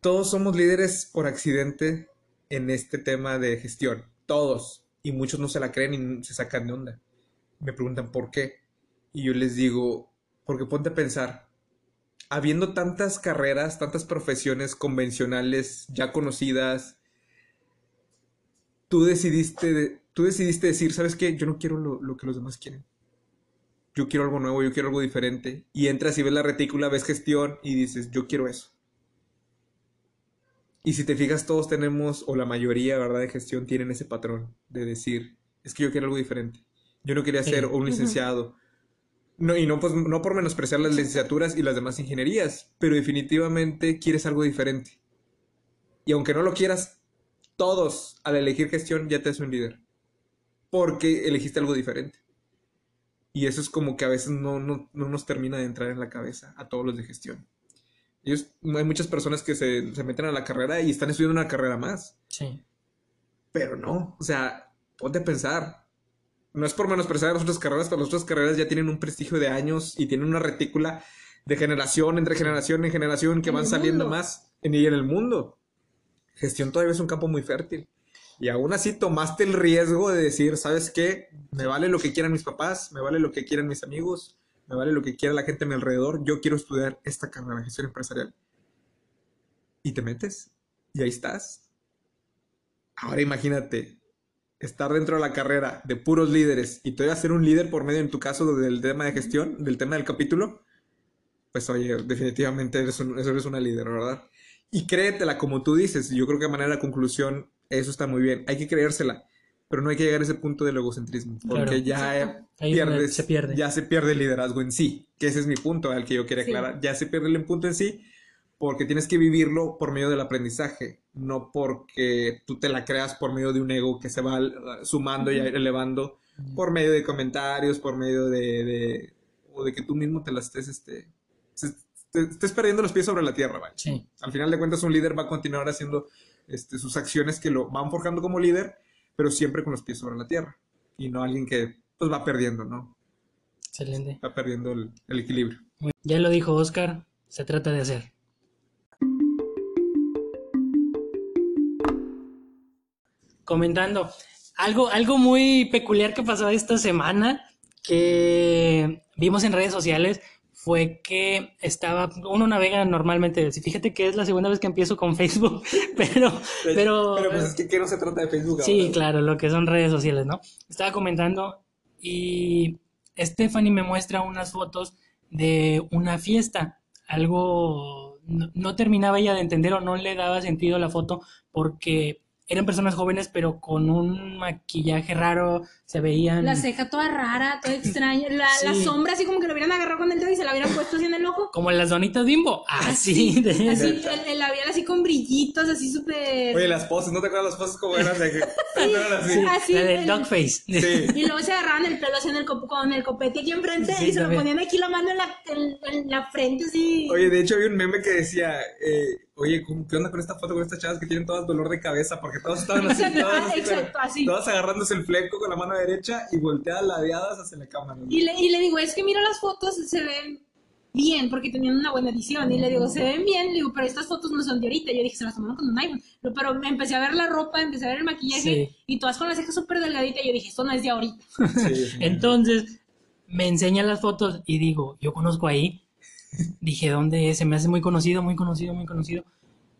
todos somos líderes por accidente en este tema de gestión. Todos. Y muchos no se la creen y se sacan de onda. Me preguntan por qué. Y yo les digo, porque ponte a pensar, habiendo tantas carreras, tantas profesiones convencionales ya conocidas, tú decidiste, tú decidiste decir, ¿sabes qué? Yo no quiero lo, que los demás quieren. Yo quiero algo nuevo, yo quiero algo diferente. Y entras y ves la retícula, ves gestión y dices, yo quiero eso. Y si te fijas, todos tenemos, o la mayoría, ¿verdad?, de gestión tienen ese patrón de decir, es que yo quiero algo diferente. Yo no quería ser un licenciado, no, y no, pues, no por menospreciar las licenciaturas y las demás ingenierías, pero definitivamente quieres algo diferente. Y aunque no lo quieras, todos al elegir gestión ya te hace un líder. Porque elegiste algo diferente. Y eso es como que a veces no, no, no nos termina de entrar en la cabeza a todos los de gestión. Ellos, hay muchas personas que se, se meten a la carrera y están estudiando una carrera más. Sí. Pero no, o sea, ponte a pensar no es por menospreciar las otras carreras, pero las otras carreras ya tienen un prestigio de años y tienen una retícula de generación entre generación en generación que van saliendo más en, y en el mundo. Gestión todavía es un campo muy fértil. Y aún así tomaste el riesgo de decir, ¿sabes qué? Me vale lo que quieran mis papás, me vale lo que quieran mis amigos, me vale lo que quiera la gente a mi alrededor. Yo quiero estudiar esta carrera, gestión empresarial. Y te metes. Y ahí estás. Ahora imagínate, estar dentro de la carrera de puros líderes y todavía ser un líder por medio, en tu caso, del tema de gestión, del tema del capítulo, pues oye, definitivamente eres, eres una líder, ¿verdad? Y créetela como tú dices. Yo creo que de manera de conclusión, eso está muy bien. Hay que creérsela, pero no hay que llegar a ese punto del egocentrismo, porque ya pierdes, se pierde. ya se pierde el liderazgo en sí, que ese es mi punto al que yo quería aclarar. Ya se pierde el punto en sí porque tienes que vivirlo por medio del aprendizaje, no porque tú te la creas por medio de un ego que se va sumando y elevando por medio de comentarios, por medio de, o de que tú mismo te las estés, este, estés perdiendo los pies sobre la tierra, ¿vale? Sí. Al final de cuentas un líder va a continuar haciendo este, sus acciones que lo van forjando como líder, pero siempre con los pies sobre la tierra y no alguien que pues va perdiendo, ¿no? Excelente. Va perdiendo el, el equilibrio. Ya lo dijo Oscar, se trata de hacer. Comentando algo, algo muy peculiar que pasó esta semana que vimos en redes sociales fue que estaba, uno navega normalmente, fíjate que es la segunda vez que empiezo con Facebook, pero... Pues, pero, pero pues es que, ¿qué no se trata de Facebook. Sí, claro, lo que son redes sociales, ¿no? Estaba comentando y Stephanie me muestra unas fotos de una fiesta, algo no, no terminaba ella de entender o no le daba sentido la foto porque eran personas jóvenes, pero con un maquillaje raro, se veían... La ceja toda rara, toda extraña, la, la sombra así como que lo hubieran agarrado con el dedo y se la hubieran puesto así en el ojo. Como las donitas bimbo, así. de... Así, el, labial así con brillitos, así súper... Oye, las poses, ¿no te acuerdas las poses como eran? De que... sí, así. la del dog face. Sí. Y luego se agarraban el pelo así en el con el copete aquí enfrente y se lo ponían aquí la mano en la, en, la frente así. Oye, de hecho había un meme que decía... Eh, oye, ¿qué onda con esta foto con estas chavas que tienen todas dolor de cabeza? Porque todas estaban así, todas, Exacto, así. todas agarrándose el fleco con la mano derecha y volteadas ladeadas hacia la cámara. Y, le, y le digo, es que mira las fotos, se ven bien, porque tenían una buena edición. Y le digo, se ven bien, le digo, pero estas fotos no son de ahorita. Yo dije, se las tomaron con un iPhone. Pero me empecé a ver la ropa, empecé a ver el maquillaje, y todas con las cejas súper delgaditas. Y yo dije, esto no es de ahorita. Entonces, me enseñan las fotos y digo, yo conozco ahí Dije, ¿dónde es? Se me hace muy conocido, muy conocido, muy conocido.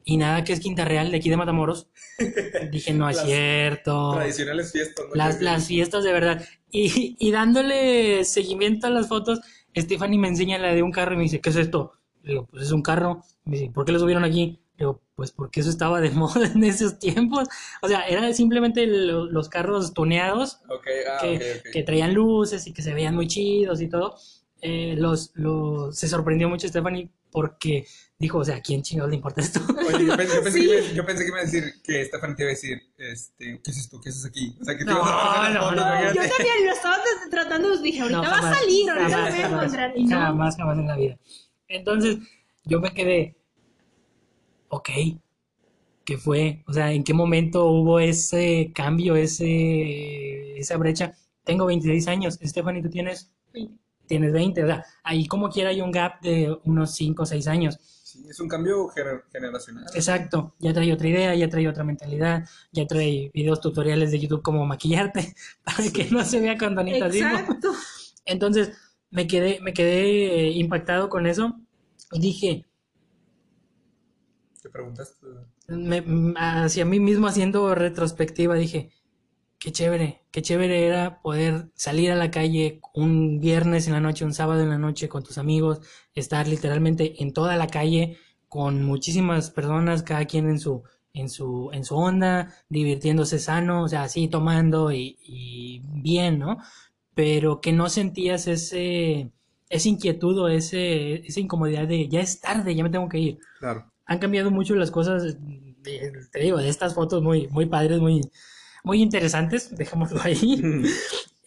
Y nada que es Quinta Real, de aquí de Matamoros. Dije, no es cierto. Tradicionales fiestas. Las, las fiestas de verdad. Y, y, dándole seguimiento a las fotos, Stephanie me enseña la de un carro y me dice, ¿qué es esto? Le digo, pues es un carro. Me dice, ¿por qué lo subieron aquí? Le digo, pues porque eso estaba de moda en esos tiempos. O sea, eran simplemente los carros tuneados ah, que, que traían luces y que se veían muy chidos y todo. Eh, los, los, se sorprendió mucho Stephanie porque dijo, o sea, ¿a quién chingados le importa esto? Oye, yo pensé, que, me, yo pensé, que, iba a decir que Stephanie te iba a decir, este, ¿qué es esto? ¿Qué haces aquí? O sea, que te no, a no, no, Yo también lo estaba tratando, dije, ahorita va a salir, ahorita lo voy a encontrar. Y no. Jamás, jamás en la vida. Entonces, yo me quedé, ok, qué fue, o sea, en qué momento hubo ese cambio, ese, esa brecha. Tengo 26 años, Stephanie, tú tienes, tienes 20, o sea, ahí como quiera hay un gap de unos 5 o 6 años. Sí, es un cambio gener- generacional. Exacto, ya trae otra idea, ya trae otra mentalidad, ya trae videos tutoriales de YouTube como maquillarte para que no se vea con Donita Simo. Exacto. Entonces me quedé, me quedé eh, impactado con eso y dije, Te preguntaste. me- m- hacia mí mismo haciendo retrospectiva, dije, qué chévere, qué chévere era poder salir a la calle un viernes en la noche, un sábado en la noche con tus amigos, estar literalmente en toda la calle con muchísimas personas, cada quien en su, en su, en su onda, divirtiéndose sano, o sea, así tomando y, y bien, ¿no? Pero que no sentías ese, esa inquietud o ese, esa incomodidad de ya es tarde, ya me tengo que ir Claro. han cambiado mucho las cosas, de- te digo, de estas fotos muy, muy padres, muy, muy interesantes, dejémoslo ahí.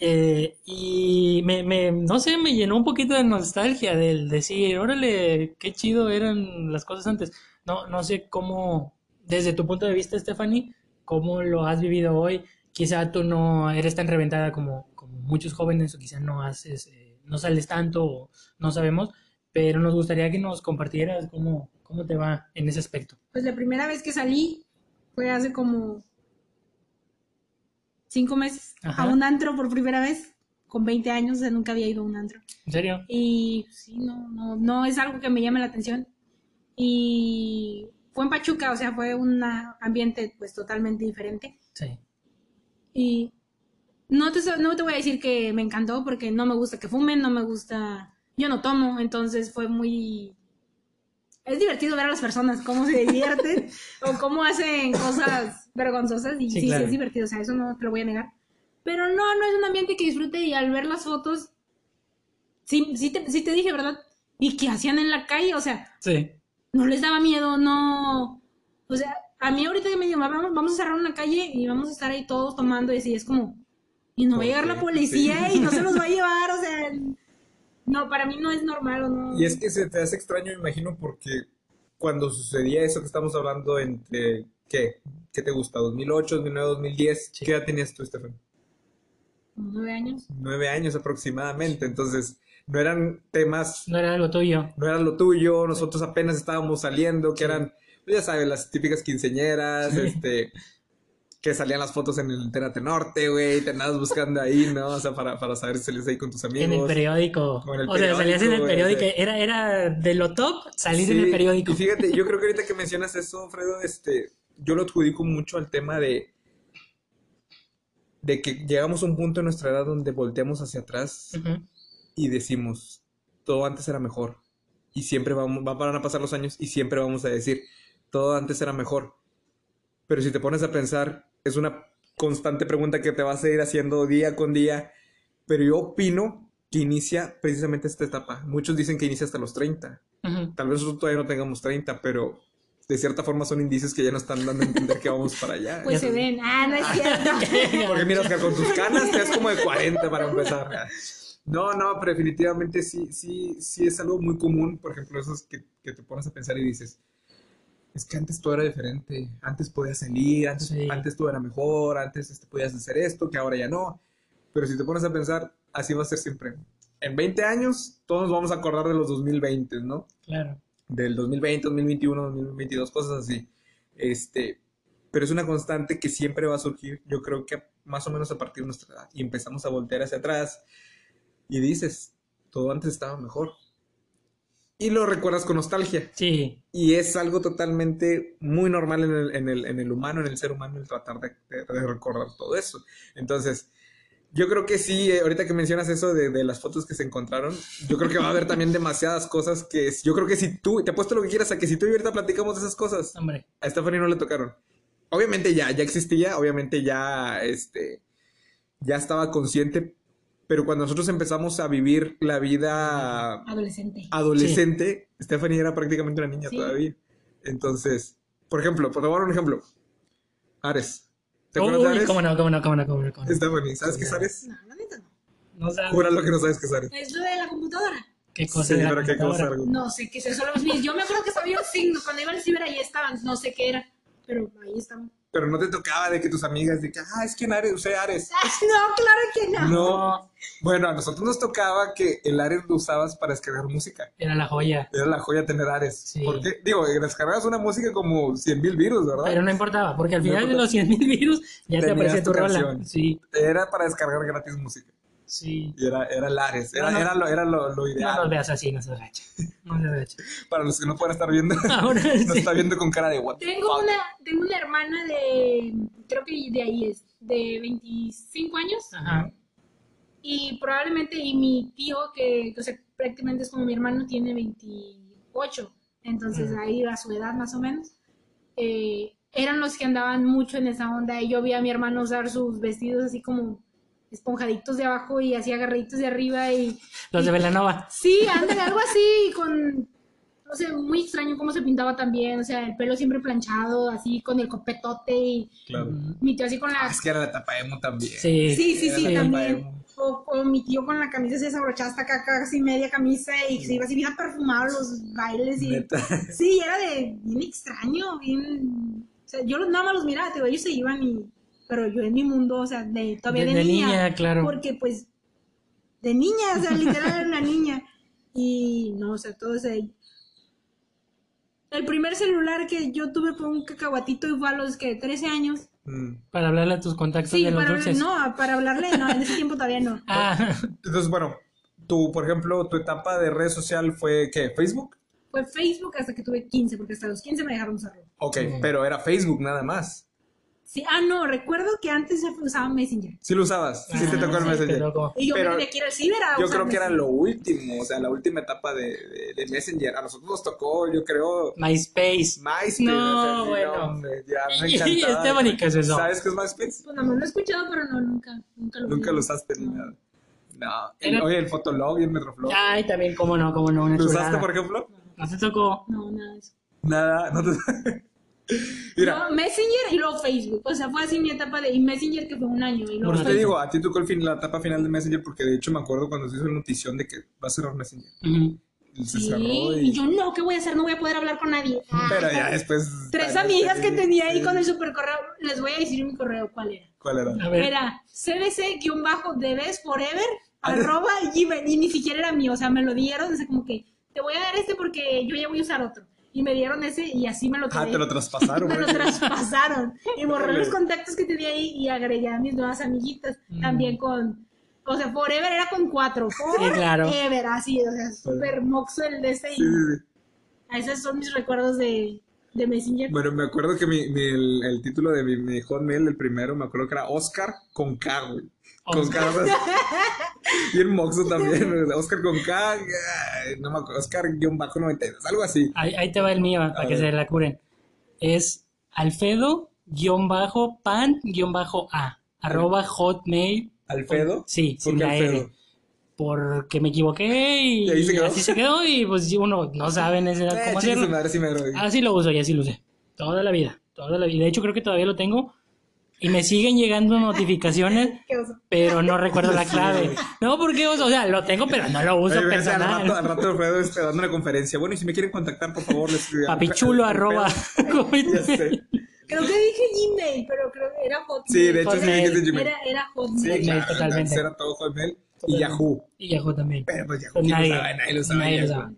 Eh, y me, me, no sé, me llenó un poquito de nostalgia del decir, órale, qué chido eran las cosas antes. No, no sé cómo, desde tu punto de vista, Stephanie, cómo lo has vivido hoy. Quizá tú no eres tan reventada como, como muchos jóvenes, o quizá no haces, eh, no sales tanto, o no sabemos, pero nos gustaría que nos compartieras cómo, cómo te va en ese aspecto. Pues la primera vez que salí fue hace como cinco meses Ajá. a un antro por primera vez, con 20 años, o sea, nunca había ido a un antro. ¿En serio? Y sí, no, no, no es algo que me llame la atención. Y fue en Pachuca, o sea, fue un ambiente pues totalmente diferente. Sí. Y no te, no te voy a decir que me encantó porque no me gusta que fumen, no me gusta, yo no tomo, entonces fue muy... Es divertido ver a las personas cómo se divierten o cómo hacen cosas vergonzosas y Sí, sí, sí, claro. es divertido, o sea, eso no te lo voy a negar. Pero no, no es un ambiente que disfrute y al ver las fotos, sí, sí, te, sí te dije, ¿verdad? ¿Y qué hacían en la calle? O sea, Sí. no les daba miedo, no. O sea, a mí ahorita que me digan, vamos, vamos a cerrar una calle y vamos a estar ahí todos tomando y así, es como, y no va a llegar la policía Sí. y no se los va a llevar, o sea, no, para mí no es normal o no. Y es que se te hace extraño, me imagino, porque cuando sucedía eso que estamos hablando entre, ¿qué? ¿Qué te gusta? ¿2008, 2009, 2010? Sí. ¿Qué edad tenías tú, Estefan? Nueve años. Nueve años aproximadamente. Entonces, no eran temas, No era algo tuyo. no era lo tuyo. Nosotros apenas estábamos saliendo, que Sí. eran, pues ya sabes, las típicas quinceñeras, Sí. este, que salían las fotos en el Entérate Norte, güey, te andabas buscando ahí, ¿no? O sea, para, para saber si salías ahí con tus amigos. En el periódico. El o sea, salías en el periódico. Era, era de lo top salir en el periódico. Y fíjate, yo creo que ahorita que mencionas eso, Fredo, este, yo lo adjudico mucho al tema de, de que llegamos a un punto en nuestra edad donde volteamos hacia atrás y decimos, todo antes era mejor. Y siempre vamos, van a pasar los años y siempre vamos a decir, todo antes era mejor. Pero si te pones a pensar, es una constante pregunta que te vas a ir haciendo día con día. Pero yo opino que inicia precisamente esta etapa. Muchos dicen que inicia hasta los 30. Ujú. Tal vez nosotros todavía no tengamos 30, pero de cierta forma son indicios que ya nos están dando a entender que vamos para allá. Pues se ven, ah, no es cierto. Porque mira, Oscar, con tus canas te das como de 40 para empezar. No, no, pero definitivamente sí, sí, sí es algo muy común. Por ejemplo, esos que, que te pones a pensar y dices, es que antes todo era diferente. Antes podías salir, antes, Sí. antes todo era mejor, antes este, podías hacer esto, que ahora ya no. Pero si te pones a pensar, así va a ser siempre. En 20 años, todos nos vamos a acordar de los 2020, ¿no? Claro. Del 2020, 2021, 2022, cosas así. Este, pero es una constante que siempre va a surgir, yo creo que más o menos a partir de nuestra edad. Y empezamos a voltear hacia atrás y dices, todo antes estaba mejor. Y lo recuerdas con nostalgia. Sí. Y es algo totalmente muy normal en el, en el, en el humano, en el ser humano, el tratar de, recordar todo eso. Entonces, yo creo que sí, eh, ahorita que mencionas eso de, de las fotos que se encontraron, yo creo que va a haber también demasiadas cosas que es- yo creo que si tú, te apuesto lo que quieras a que si tú y ahorita platicamos de esas cosas, Hombre. a Stephanie no le tocaron. Obviamente ya, ya existía, obviamente ya, este, ya estaba consciente, pero cuando nosotros empezamos a vivir la vida Adolescente. adolescente, Stephanie era prácticamente una niña Sí. todavía. Entonces, por ejemplo, por dar un ejemplo, Ares. ¿Te acuerdas de Uy, Ares? cómo no, cómo no, cómo no, cómo no. cómo no. Stephanie, ¿sabes qué es Ares? No, neta no. No sabes Júralo que no sabes qué es Ares. Es lo de la computadora. qué cosa Sí, de la pero qué cosa. algo. No sé qué es eso. Los míos. Yo me acuerdo que sabía un signo. Cuando iba al ciber ahí estaban. No sé qué era. pero ahí estamos. Pero no te tocaba de que tus amigas de que, ah, es que en Ares, usé Ares. No, claro que no. No. Bueno, a nosotros nos tocaba que el Ares lo usabas para descargar música. Era la joya. Era la joya tener Ares. Sí. Porque, digo, descargabas una música como 100 mil virus, ¿verdad? Pero no importaba, porque al No final de los 100.000 virus ya te aparecía tu tu rola. Sí, Era para descargar gratis música. Sí. Y era, era el Ares. Era, No, no. era, lo, era lo, lo No ideal. nos veas así, no se agacha. No se agacha. Para los que no puedan estar viendo, Ahora nos sí. está viendo con cara de what Tengo fuck. una, tengo una hermana de, creo que de ahí es, de 25 años. Ajá. Y probablemente, y mi tío, que o sea, prácticamente es como mi hermano, tiene 28. Entonces, ahí a su edad más o menos. eh, eran los que andaban mucho en esa onda. Y yo vi a mi hermano usar sus vestidos así como esponjaditos de abajo y así agarraditos de arriba. Y Los de Velanova. sí, andan algo así, con. No sé, muy extraño cómo se pintaba también. O sea, el pelo siempre planchado, así con el copetote. Y Claro. mi tío así con la Ah, es que era la tapa emo también. Sí. Sí, sí, sí, también. O, o mi tío con la camisa así desabrochada hasta acá, casi media camisa y se iba así bien perfumado los bailes y... Neta. Sí, era de bien extraño, bien... O sea, yo los- nada más los miraba, te digo, ellos se iban y... Pero yo en mi mundo, o sea, de, todavía de, De- de niña, niña, claro. Porque pues, de niña, o sea, literal era una niña. Y no, o sea, todo ese... El primer celular que yo tuve fue un cacahuatito y fue a los que 13 años. Mm. Para hablarle a tus contactos Sí, de los para, dulces. no, para hablarle, no, en ese tiempo todavía no. Ah, Entonces, bueno, tú, por ejemplo, tu etapa de red social fue, ¿qué? ¿Facebook? Fue Facebook hasta que tuve 15, porque hasta los 15 me dejaron usarlo. Ok, pero era Facebook nada más. Sí, ah, no, recuerdo que antes se usaba Messenger. Sí lo usabas, sí te ah, tocó el sí, Messenger. tocó. Y yo Pero me que ir al ciber a Yo creo que era lo último, o sea, la última etapa de, de, de Messenger. A nosotros nos tocó, yo creo, MySpace. MySpace. No, o sea, sí, bueno. ya me Y-. Esteban, ¿y qué es eso? ¿Sabes qué es MySpace? Pues no, lo he escuchado, pero no, nunca, nunca lo Nunca vi. lo usaste ni No. nada. No. El- Era- oye, el Fotolog y el Metroflog. Ay, también, cómo no, cómo no. Una ¿Lo usaste, por ejemplo? No te tocó. No, nada de eso. Nada, no te... Mira, No, Messenger y luego Facebook. O sea, fue así mi etapa de y Messenger que fue un año. Y luego por eso te digo, a ti tocó el fin, la etapa final de Messenger porque de hecho me acuerdo cuando se hizo la notición de que va a cerrar Messenger. Ujú. Y se Sí, cerró y y... yo no, ¿qué voy a hacer? No voy a poder hablar con nadie. Pero ya después... Tres amigas que tenía ahí sí. con el supercorreo. Les voy a decir mi correo cuál era. ¿Cuál era? A ver. Era cbc-debes forever arroba gmail y ni siquiera era mío, o sea, me lo dieron, o sea, como que te voy a dar este porque yo ya voy a usar otro. Y me dieron ese y así me lo Ah, quedé. te lo traspasaron. me lo traspasaron. Y borré los contactos que tenía ahí y agregué a mis nuevas amiguitas. Mm. También con. O sea, Forever era con cuatro. Sí, claro. Forever, así, o sea, súper moxo el de ese. Y Sí, sí, sí. esos son mis recuerdos de, de Messenger. Bueno, me acuerdo que mi, mi- el, el título de mi, mi hotmail, el primero, me acuerdo que era Oscar con K, güey. Con. K. Y el Moxo también. Oscar con K, no me acuerdo, Oscar-92, algo así. Ahí, ahí te va el mío para que ver. se la curen. Es Alfredo-pan-a arroba hotmail. ¿Alfredo? Sí, ¿Por sin qué la Alfredo? R. Porque me equivoqué y, así se quedó y pues uno no sabe en esa edad Eh, cómo hacerlo. madre, sí me Así lo uso y así lo usé. Toda la vida. Toda la vida. De hecho creo que todavía lo tengo. Y me siguen llegando notificaciones, Qué oso. pero no recuerdo la clave. No, porque uso, o sea, lo tengo, pero no lo uso Oye, imagínate al rato, al personal. rato Alfredo este, dando una conferencia. Bueno, y si me quieren contactar, por favor, les Papichulo arroba. Ya sé. Creo que dije Gmail, pero creo que era Hotmail. Sí, de hecho sí Hotmail. dijiste Gmail. Era, era Hotmail. Sí, Hotmail, claro, totalmente. era todo Hotmail y. Yahoo. Y Yahoo también. Pero pues Yahoo, Pues ¿quién nadie, lo sabe? Nadie lo sabe. nadie lo sabe.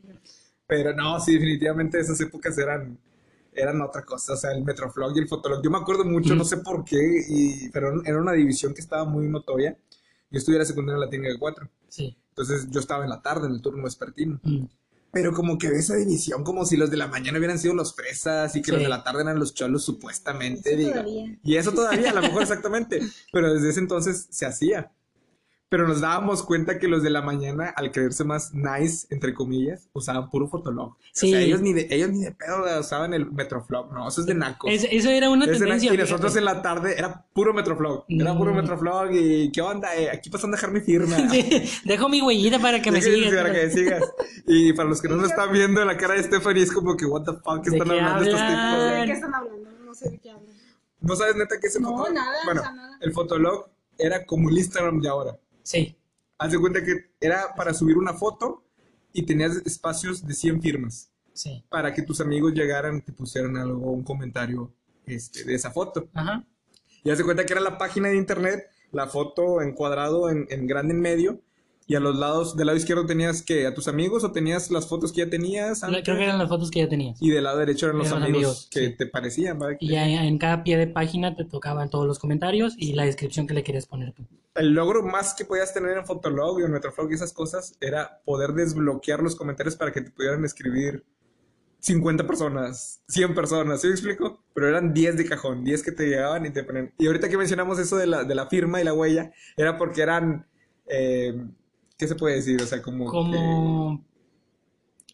Pero no, sí, definitivamente esas épocas eran, eran otra cosa. O sea, el Metroflog y el Fotolog. Yo me acuerdo mucho, Mm. no sé por qué, y, pero era una división que estaba muy notoria. Yo estudié la secundaria en la técnica 4. Sí. Entonces yo estaba en la tarde, en el turno vespertino. Mm. Pero como que esa división, como si los de la mañana hubieran sido los fresas y que Sí. los de la tarde eran los cholos, supuestamente. Eso digo. todavía. Y eso todavía, a lo mejor exactamente. Pero desde ese entonces se hacía. Pero nos dábamos cuenta que los de la mañana, al creerse más nice, entre comillas, usaban puro Fotolog. Sí. O sea, ellos ni de, ellos ni de pedo usaban el Metroflog. No, eso es de naco. Es- eso era una Es de naco. tendencia. Y nosotros en la tarde era puro Metroflog. Era puro Mm. Metroflog. Y ¿qué onda? Eh, aquí pasando a dejar mi firma. Sí, dejo mi huellita para que me sigas. para que me sigas. Y para los que no lo están viendo, la cara de Stephanie es como que, what the fuck, ¿qué ¿De están qué hablando estos hablan? No sé de tipos? qué están hablando, no sé de qué hablan. ¿No sabes neta qué es el No, Fotolog? nada, Bueno, o sea, nada. el Fotolog era como el Instagram de ahora. Sí. Haz de cuenta que era para subir una foto y tenías espacios de 100 firmas Sí. para que tus amigos llegaran y te pusieran algo, un comentario este, de esa foto. Ajá. Y hace cuenta que era la página de internet, la foto encuadrado en, en grande en medio, y a los lados, del lado izquierdo tenías que a tus amigos o tenías las fotos que ya tenías. Antes? Creo que eran las fotos que ya tenías. Y del lado derecho eran los Eran amigos, amigos, que sí. te parecían, ¿verdad? Y ya en cada pie de página te tocaban todos los comentarios y la descripción que le querías poner tú. El logro más que podías tener en Fotolog y en Metroflog y esas cosas era poder desbloquear los comentarios para que te pudieran escribir 50 personas, 100 personas, ¿sí me explico? Pero eran 10 de cajón, 10 que te llegaban y te ponían. Y ahorita que mencionamos eso de la, de la firma y la huella, era porque eran, eh, ¿qué se puede decir? O sea, como... que- Como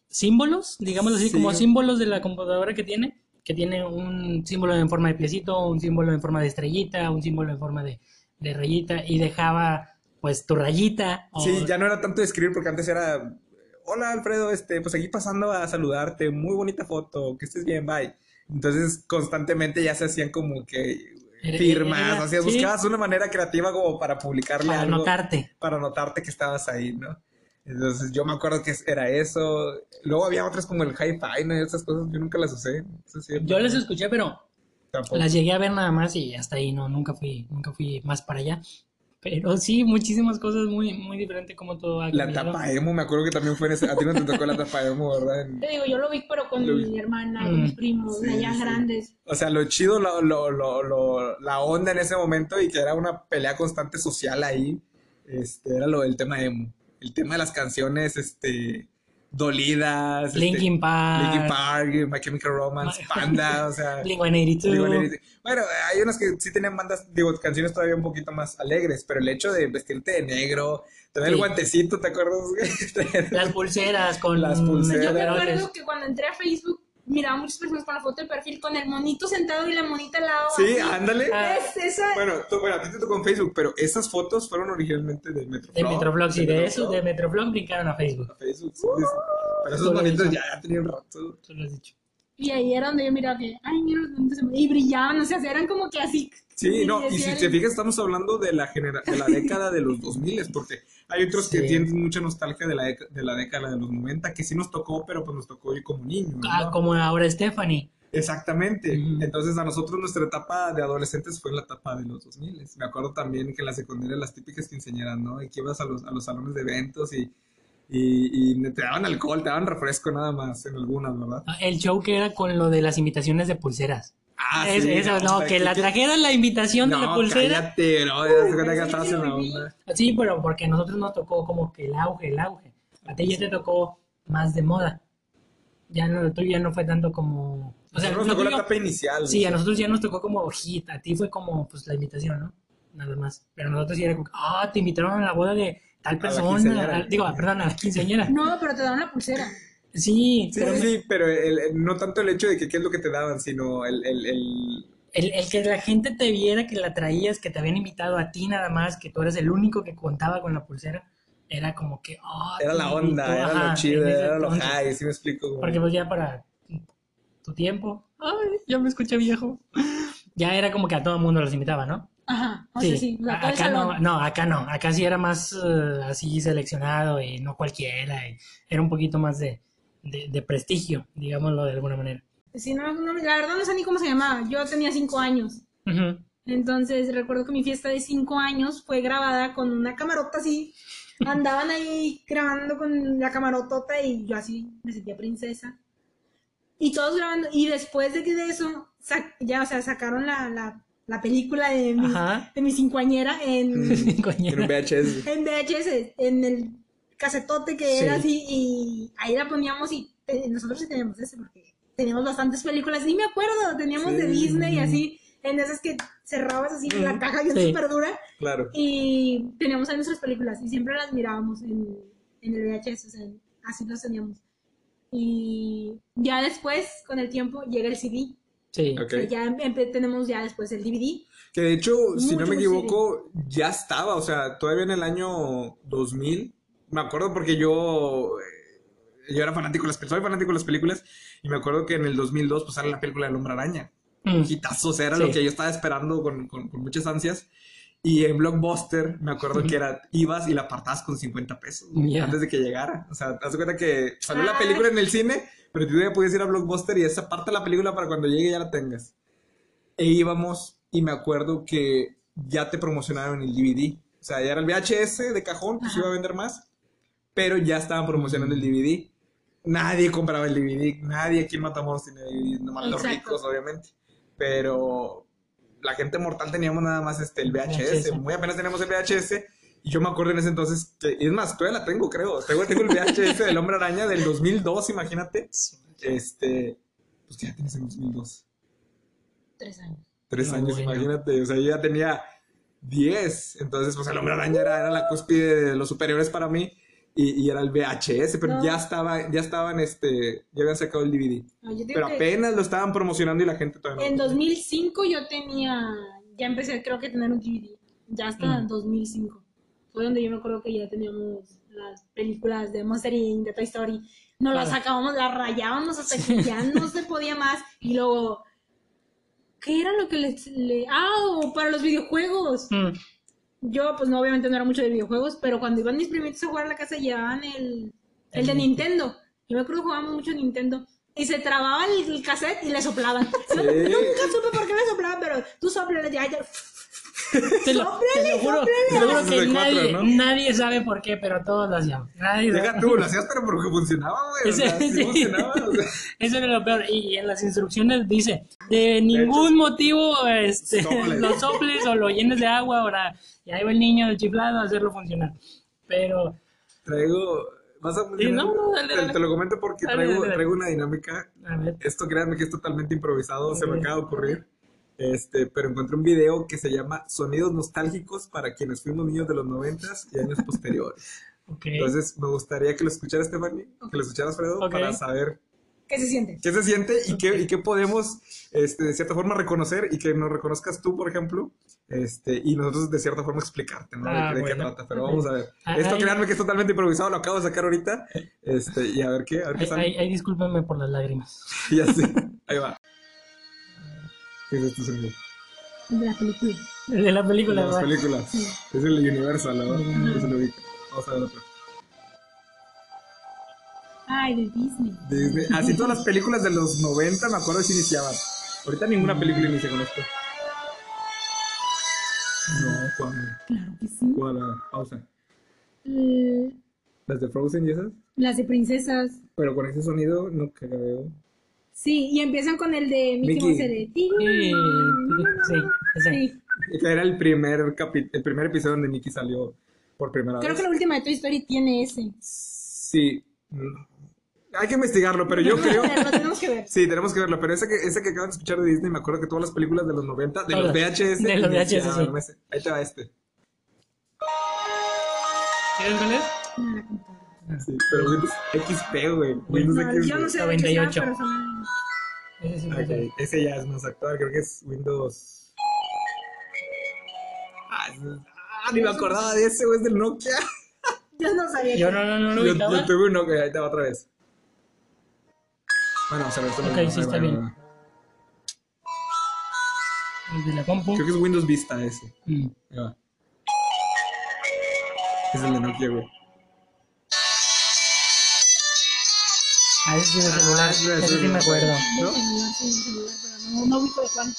símbolos, digámoslo así, Sí. como símbolos de la computadora que tiene, que tiene un símbolo en forma de piecito, un símbolo en forma de estrellita, un símbolo en forma de, de rayita y dejaba pues tu rayita. o- Sí, ya no era tanto de escribir porque antes era, hola Alfredo, este, pues aquí pasando a saludarte, muy bonita foto, que estés bien, bye. Entonces constantemente ya se hacían como que firmas, era- hacías, sí. buscabas una manera creativa como para publicarle para algo, anotarte. para notarte que estabas ahí, ¿no? Entonces yo me acuerdo que era eso. Luego había otras como el hi-fi, ¿no? Esas cosas yo nunca las usé. Yo las escuché, pero tampoco. las llegué a ver nada más y hasta ahí no, nunca fui, nunca fui más para allá. Pero sí, muchísimas cosas muy, muy diferentes como todo ha La tapa emo, me acuerdo que también fue en ese... A ti no te tocó la tapa emo, ¿verdad? En- Te digo, yo lo vi, pero con Lo vi. mi hermana, Mm. mis primos, Sí, sí. grandes. O sea, lo chido, lo, lo, lo, lo- la onda en ese momento y que era una pelea constante social ahí, este, era lo del tema emo. El tema de las canciones, este, dolidas. este, Linkin Park, Linkin Park, My Chemical Romance, Panda, o sea... Blink-182. Blink-182. Bueno, hay unas que sí tenían bandas, digo, canciones todavía un poquito más alegres, pero el hecho de vestirte de negro, tener el guantecito, ¿te acuerdas? Las pulseras con Las pulseras. Yo acuerdo que cuando entré a Facebook, miraba muchas personas con la foto de perfil con el monito sentado y la monita al lado. sí, así. ándale. Ah. Es esa. Bueno, tú, bueno, a ti te tocó en Facebook, pero esas fotos fueron originalmente de Metroflog. De Metroflog, sí, de eso, de Metroflog, brincaron a Facebook. a Facebook, sí, sí. Pero esos hizo. ya, ya tenían rato. Tú lo has dicho. Y ahí era donde yo miraba que, ay, mira monitos. se- Y brillaban, o sea, eran como que así. Sí, no, y si te fijas, estamos hablando de la, genera de la década de los 2000, porque hay otros que tienen mucha nostalgia de la, de la década de los 90, que sí nos tocó, pero pues nos tocó ir como niños. ¿no? Ah, como ahora Stephanie. Exactamente. Entonces a nosotros nuestra etapa de adolescentes fue la etapa de los 2000. Me acuerdo también que en la secundaria las típicas quinceañeras, ¿no? Y que ibas a los, a los salones de eventos y, y, y te daban alcohol, te daban refresco nada más en algunas, ¿verdad? Ah, El show que era con lo de las invitaciones de pulseras. Ah, Es- eso, no, que la trajeran la invitación de la No, pulsera. cállate, bro. Ya se cuenta que que la onda. Sí, pero porque a nosotros nos tocó como que el auge, el auge. A ti ya te tocó más de moda. Ya no, lo tuyo ya no fue tanto como... O sea, A nos tocó la etapa inicial. Sí, a o sea, nosotros ya nos tocó como hit, a ti fue como pues la invitación, ¿no? Nada más. Pero nosotros sí era como, ah, te invitaron a la boda de tal la persona, quinceañera. a- digo, perdón, a la quinceañera. No, pero te daban la pulsera. Sí, Sí, pero sí, sí, pero el- el- no tanto el hecho de que qué es lo que te daban, sino el, el, el- el, el que la gente te viera que la traías, que te habían invitado a ti nada más, que tú eras el único que contaba con la pulsera, era como que, ah, era la onda, era ajá, lo chido, era lo high, sí me explico. güey. Porque pues ya para tu tiempo, ay, ya me escuché viejo. Ya era como que a todo el mundo los invitaba, ¿no? Ajá, o sí. sea, el acá no, no, acá no, acá sí era más eh, así seleccionado y no cualquiera, y era un poquito más de, de, de prestigio, digámoslo de alguna manera. Sí, no, no, la verdad no sé ni cómo se llamaba. Yo tenía cinco años. Entonces recuerdo que mi fiesta de cinco años fue grabada con una camarota así. Andaban ahí grabando con la camarotota y yo así me sentía princesa. Y todos grabando. Y después de que de eso, ya, o sea, sacaron la, la, la película de mi, Ajá. de mi cincuañera en. En un VHS. en VHS, en el casetote que Sí. era así. Y ahí la poníamos y eh, nosotros sí teníamos ese porque teníamos bastantes películas. Sí, me acuerdo, teníamos de Sí. Disney así. En esas que cerrabas así la Ujú. caja bien Sí. súper dura. Claro. Y teníamos ahí nuestras películas y siempre las mirábamos en, en el VHS, o sea, así las teníamos. Y ya después, con el tiempo, llega el CD. Sí. Ok. O sea, ya tenemos ya después el DVD. Que de hecho, si no Mucho, me equivoco, ya estaba, o sea, todavía en el año 2000. Me acuerdo porque yo, eh, yo era fanático de las películas, soy fanático de las películas, y me acuerdo que en el 2002 pues sale la película del Hombre Araña. Mm. Hitazo, o sea, era Sí. lo que yo estaba esperando con, con- con muchas ansias. Y en Blockbuster, me acuerdo Ujú. que era, ibas y la apartabas con 50 pesos Ya. antes de que llegara. O sea, te das cuenta que salió la Ay. película en el cine, pero tú ya podías ir a Blockbuster y esa parte de la película para cuando llegue ya la tengas. e íbamos y me acuerdo que ya te promocionaron el DVD. O sea, ya era el VHS de cajón, que se iba a vender más, pero ya estaban promocionando el DVD. Nadie compraba el DVD, nadie aquí en Matamoros tiene DVD, nomás los ricos, obviamente. Pero la gente mortal teníamos nada más este, el VHS, VHS. muy apenas teníamos el VHS. Y yo me acuerdo en ese entonces, que, es más, todavía la tengo, creo. Tengo, tengo el VHS del Hombre Araña del 2002, imagínate. Este, pues ya tienes en 2002. Tres años. Tres años, bueno. imagínate. O sea, yo ya tenía 10. Entonces, pues el hombre araña era, era la cúspide de los superiores para mí. Y, y era el VHS, pero No. ya estaba, ya estaban, este, ya habían sacado el DVD. No, Pero apenas lo estaban promocionando y la gente todavía no en lo tenía. 2005 yo tenía, ya empecé creo que a tener un DVD, ya hasta Mm. en 2005. Fue donde yo me acuerdo que ya teníamos las películas de Monster Inc., de Toy Story. Nos las sacábamos, las rayábamos hasta que ya no se podía más. Y luego, ¿qué era lo que les... Le... Ah, para los videojuegos. Mm. Yo, pues no, obviamente no era mucho de videojuegos, pero cuando iban mis primitos a jugar a la casa llevaban el, el de Nintendo. Yo me acuerdo que jugábamos mucho Nintendo. Y se trababa el, el cassette y le soplaban. Sí. Nunca supe por qué le soplaban, pero tú soplale ya, ya. Te lo, te lo juro, te lo juro que 64, nadie, ¿no? nadie sabe por qué, pero todos lo hacíamos. Nadie Deja sabe. tú, lo hacías, pero porque funcionaba, güey. O Ese- sea, sí sí. funcionaba. o sea. Eso era lo peor. Y en las instrucciones dice, de ningún motivo este, Soples. lo soples o lo llenes de agua, ahora y ahí va el niño el chiflado a hacerlo funcionar. Pero, Traigo. ¿Vas a Sí, no, no, dale, te, dale. te lo comento porque Dale, traigo, dale, dale. traigo una dinámica a ver, Esto créanme que es totalmente improvisado, se me acaba de ocurrir. Este, pero encontré un video que se llama Sonidos nostálgicos para quienes fuimos niños de los noventas y años posteriores. ok. Entonces, me gustaría que lo escuchara Stephanie, que lo escucharas Fredo, Ok. para saber ¿Qué se siente? qué se siente y qué, y qué podemos, este, de cierta forma, reconocer y que nos reconozcas tú, por ejemplo, este, y nosotros de cierta forma explicarte, ¿no? Ah, de, qué- de qué bueno. trata, pero vamos a ver. Ah, Esto ahí- créanme que es totalmente improvisado, lo acabo de sacar ahorita, este, y a ver qué, a ver qué Ay, sale. ay, ay, discúlpenme por las lágrimas. Ya sé, ahí va. ¿Qué es este sonido? De la película. El de la película, De las ¿verdad? películas. Sí. Es el Universal, ¿verdad? Lo. Vamos a ver otro. Ay, de Disney. Disney. Así todas las películas de los 90 me acuerdo si iniciaban. Ahorita ninguna película inicia con esto. No, ¿cuál? Claro que sí. ¿Cuál? Ah, Pausa. Eh, ¿Las de Frozen y esas? las de princesas. Pero con ese sonido no creo. Sí, y empiezan con el de Mickey, Mickey. Mouse de Sí, sí, ese. Sí. Que era el primer, capi- el primer episodio donde Mickey salió por primera Creo vez. que la última de Toy Story tiene ese. Sí. Mm. Hay que investigarlo, pero yo creo... Lo tenemos que ver. Sí, tenemos que verlo, pero ese que, ese que acaban de escuchar de Disney, me acuerdo que todas las películas de los 90, de los. VHS. De los VHS, sí. Ahí te va este. ¿Sabes cuál es? No, la computadora. Sí, pero Windows XP, güey. Windows No, XP. yo no sé de qué sea, 98. Ese sí, Ok, ese. ese ya es más actual, creo que es Windows. Ah, ah, ni me acordaba de ese, güey, es del Nokia. Yo no sabía. Yo no, no, no Yo, yo tuve un Nokia, ahí te va otra vez. Bueno, vamos a ver, esto Ok, sí, está bien. El de la compu. Creo que es Windows Vista ese. Mm. Ahí va. Es el de Nokia, güey. Ah, ese sí de celular. Ah, sí, de ese sí me acuerdo. ¿No? Sí, celular, pero no, no ubico de cuál.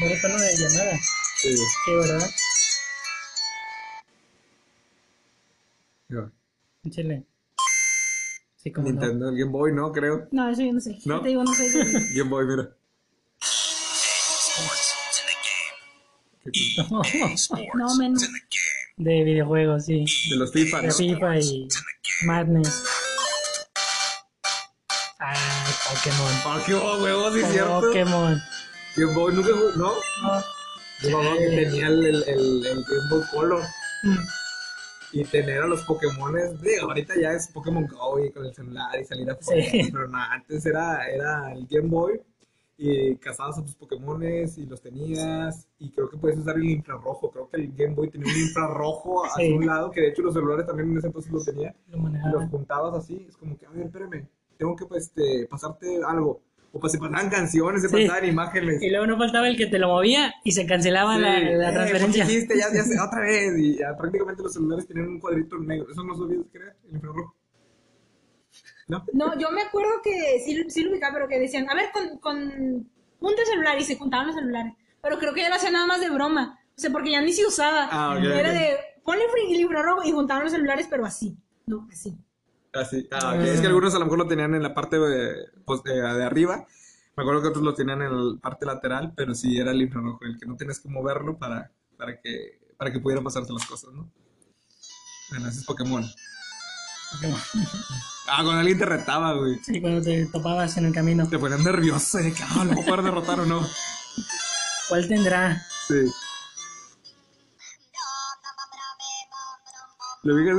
No era tono de llamada. Sí, Sí, ¿verdad? va. Échale. Sí, como no. Nintendo, el Game Boy, ¿no? Creo. No, eso yo no sé. ¿No? Yo te digo, no sé. de- Game Boy, mira. No, menos. De videojuegos, sí. De los FIFA, De ¿no? FIFA y Madness. Pokémon. Ah, qué huevos, sí, cierto. Pokémon. Game Boy, nunca jugué, ¿no? No. Que tenía el, el, el, el Game Boy Color Mm. y tener a los Pokémones. Digo, ahorita ya es Pokémon Go y con el celular y salir afuera. Sí. Pero no, antes era, era el Game Boy y cazabas a tus Pokémones y los tenías. Y creo que puedes usar el infrarrojo. Creo que el Game Boy tenía un infrarrojo Sí. hacia un lado, que de hecho los celulares también en ese entonces lo tenía. Lo Y los juntabas así. Es como que, a ver, espérame, tengo que pues, este, pasarte algo. O pues se pasaban canciones, se Sí. pasaban imágenes. Y luego no faltaba el que te lo movía y se cancelaba la, Sí, la eh, transferencia. ¿por qué hiciste? Ya, ya sé, otra vez. Y ya prácticamente los celulares tenían un cuadrito negro. Eso no sabías que era el infrarrojo. ¿No? No, yo me acuerdo que sí, sí lo ubicaba, pero que decían, a ver, con, con junta el celular y se juntaban los celulares. Pero creo que ya lo hacía nada más de broma. O sea, porque ya ni se usaba. Ah, Era de, ponle free libro rojo y juntaban los celulares, pero así. No, así. Así. Ah. Es que algunos a lo mejor lo tenían en la parte de, pues, de, de arriba. Me acuerdo que otros lo tenían en la parte lateral, pero sí era el infrarrojo, el que no tenías que moverlo para, para, que, para que pudieran pasarte las cosas, ¿no? Bueno, ese es Pokémon. Ah, cuando alguien te retaba, güey. Sí, cuando te topabas en el camino. Te ponían nervioso de que, ah, ¿lo a poder derrotar o no? ¿Cuál tendrá? Sí. ¿Lo ubicas?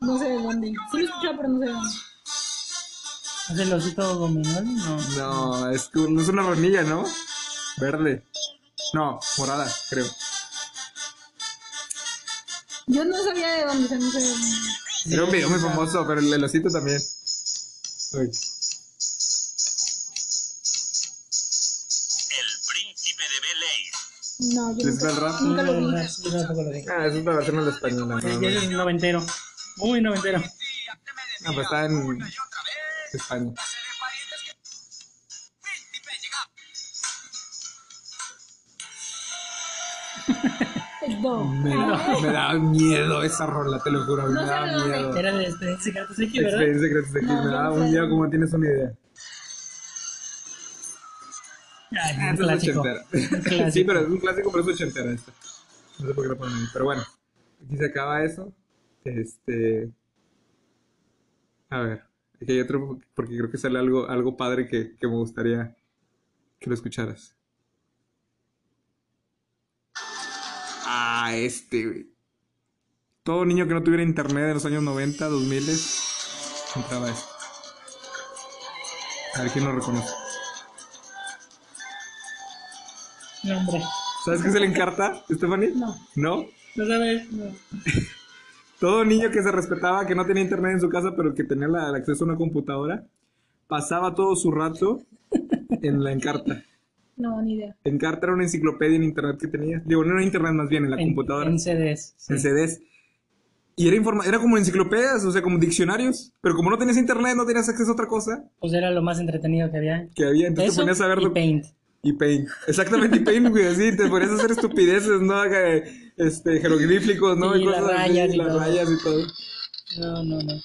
No sé de dónde. Sí lo he escuchado, pero no sé de dónde. ¿Es el osito gominol? No. No, es, que- no es una ranilla, ¿no? Verde. No, morada, creo. Yo no sabía de dónde, o sea, no sé de dónde. Era un video muy famoso, pero el, el osito también. Uy. El príncipe de Bel Air. No, yo ¿Les nunca, el rap? nunca lo vi. Ah, esa es la versión en español. No, Es no, que no. es noventero. Muy noventero. Ah, pues está en España. No. Me da, me da miedo esa rola, te lo juro. No me sé da miedo. Era de Experiencia Secretos X, ¿verdad? Experiencia Secretos X, No, me da no un miedo como tienes una idea. Ay, Ah, es clásico. clásico. sí, pero es un clásico, pero es ochentera esta. No sé por qué lo ponen ahí. Pero bueno, aquí se acaba eso. Este. A ver, aquí hay otro, porque creo que sale algo, algo padre que, que me gustaría que lo escucharas. Ah, este, güey. Todo niño que no tuviera internet en los años 90, 2000 entraba a esto. A ver quién lo reconoce. No, hombre. ¿Sabes qué se le encarta, Stephanie? No. ¿No? ¿No sabes? No. Todo niño que se respetaba, que no tenía internet en su casa, pero que tenía la- el acceso a una computadora, pasaba todo su rato en la Encarta. No, ni idea. Encarta era una enciclopedia en internet que tenía. Digo, no era internet más bien, en la En- computadora, En en, CDs. sí. CDs. Y era, informa era como enciclopedias, o sea, como diccionarios. Pero como no tenías internet, no tenías acceso a otra cosa Pues era lo más entretenido que había. que había. Entonces Eso te ponías a ver y Paint. Y Paint. Exactamente, y Paint, güey, así, te ponías a hacer estupideces, ¿no? Que, Este, jeroglíficos, ¿no? Y las cosas así, rayas y las todo. rayas y todo. No, no, no. El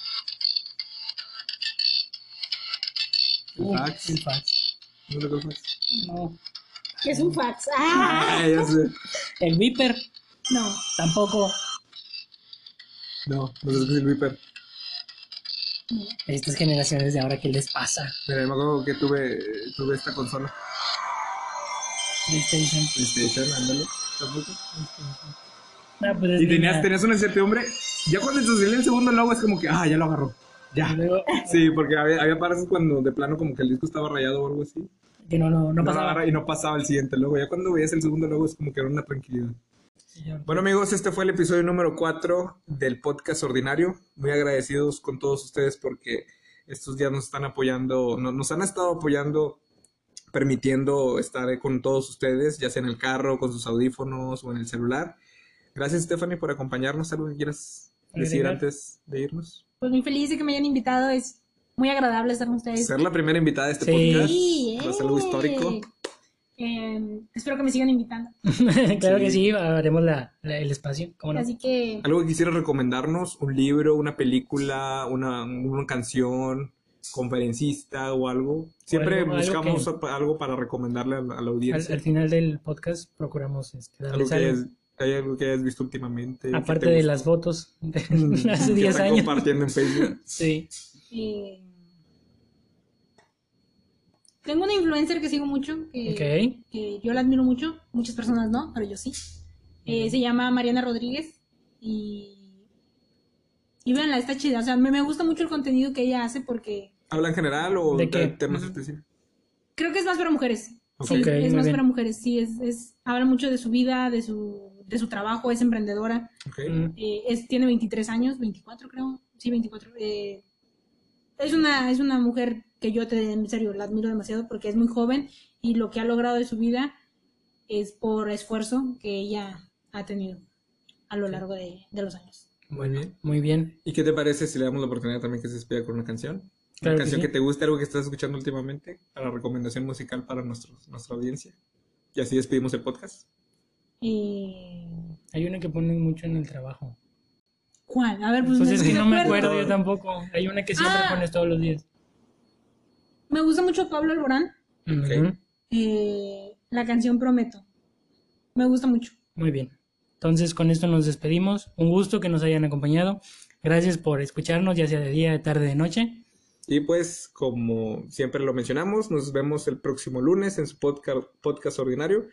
Uh, fax. el fax. No cuál fue. No. ¿Qué es un fax? ¡Ah! Ah, ya sé. El Viper. No. Tampoco. No, no sé qué es el Viper. Estas generaciones de ahora, ¿qué les pasa? Mira, me acuerdo que tuve, tuve esta consola. PlayStation. PlayStation, ándale. Tampoco. Ah, pues es Y tenías, tenías una incertidumbre. Ya cuando te salió el segundo logo es como que, ah, ya lo agarró. Ya. Luego, Sí, porque había, había partes cuando de plano como que el disco estaba rayado o algo así. que no, no, no pasaba. y no pasaba el siguiente logo. Ya cuando veías el segundo logo es como que era una tranquilidad. Bueno amigos, este fue el episodio número 4 del podcast ordinario. Muy agradecidos con todos ustedes porque estos días nos están apoyando, no- nos han estado apoyando, permitiendo estar con todos ustedes, ya sea en el carro, con sus audífonos o en el celular. Gracias Stephanie por acompañarnos. ¿Algo que quieras decir Agregar. antes de irnos? Pues muy feliz de que me hayan invitado. Es muy agradable estar con ustedes. Ser la primera invitada de este Sí. podcast. Sí, Va a ser algo eh. histórico. Eh, espero que me sigan invitando. claro Sí. que sí, haremos la, la- el espacio. ¿Cómo no? Así que Algo que quisiera recomendarnos, un libro, una película, una, una canción, conferencista o algo. Siempre algo- algo buscamos que- algo para recomendarle a la, a la Al, audiencia. al final del podcast procuramos este, algo darles que algo. hayas, hay algo que hayas visto últimamente. Aparte te de las fotos de hace que 10 están años. compartiendo en Facebook. Sí. eh, tengo una influencer que sigo mucho, que, Ok. que yo la admiro mucho. Muchas personas no, pero yo sí. Eh, se llama Mariana Rodríguez y y véanla, está chida. O sea, me, me gusta mucho el contenido que ella hace porque ¿Habla en general o ¿De de qué? temas específicos? creo que es más para mujeres. Sí, Ok, es más bien. para mujeres. Sí, es, es habla mucho de su vida, de su de su trabajo, es emprendedora. Eh, es, tiene 23 años, 24 creo. Sí, 24. Eh, es, una, es una mujer que yo te, en serio la admiro demasiado porque es muy joven y lo que ha logrado de su vida es por esfuerzo que ella ha tenido a lo largo de, de los años. Muy bien. Muy bien. ¿Y qué te parece si le damos la oportunidad también que se despida con una canción? Claro que canción sí. que te guste, algo que estás escuchando últimamente, para recomendación musical para nuestros, nuestra audiencia. Y así despedimos el podcast. Hay una que ponen mucho en el trabajo. ¿Cuál? A ver, pues, Pues es que no me acuerdo. acuerdo yo tampoco. Hay una que siempre Ah. pones todos los días. Me gusta mucho Pablo Alborán. Ujú. eh, la canción Prometo. Me gusta mucho. Muy bien. Entonces, con esto nos despedimos. Un gusto que nos hayan acompañado. Gracias por escucharnos, ya sea de día, de tarde, de noche. Y pues, como siempre lo mencionamos, nos vemos el próximo lunes en su podcast, podcast ordinario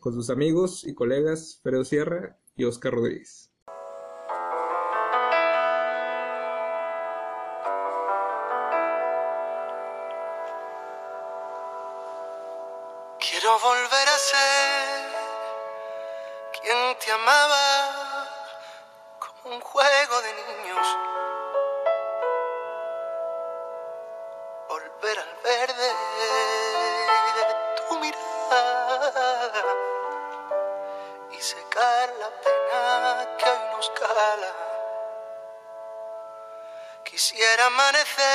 con sus amigos y colegas Fredo Sierra y Oscar Rodríguez. Quisiera amanecer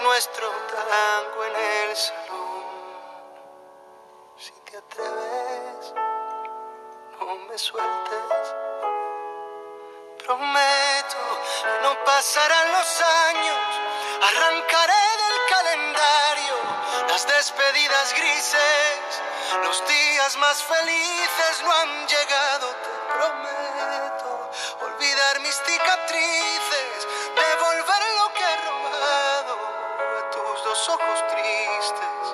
nuestro tango en el salón. Si te atreves, no me sueltes. Prometo que no pasarán los años, arrancaré del calendario las despedidas grises. Los días más felices no han llegado, te prometo. Olvidar mis cicatrices, ojos tristes.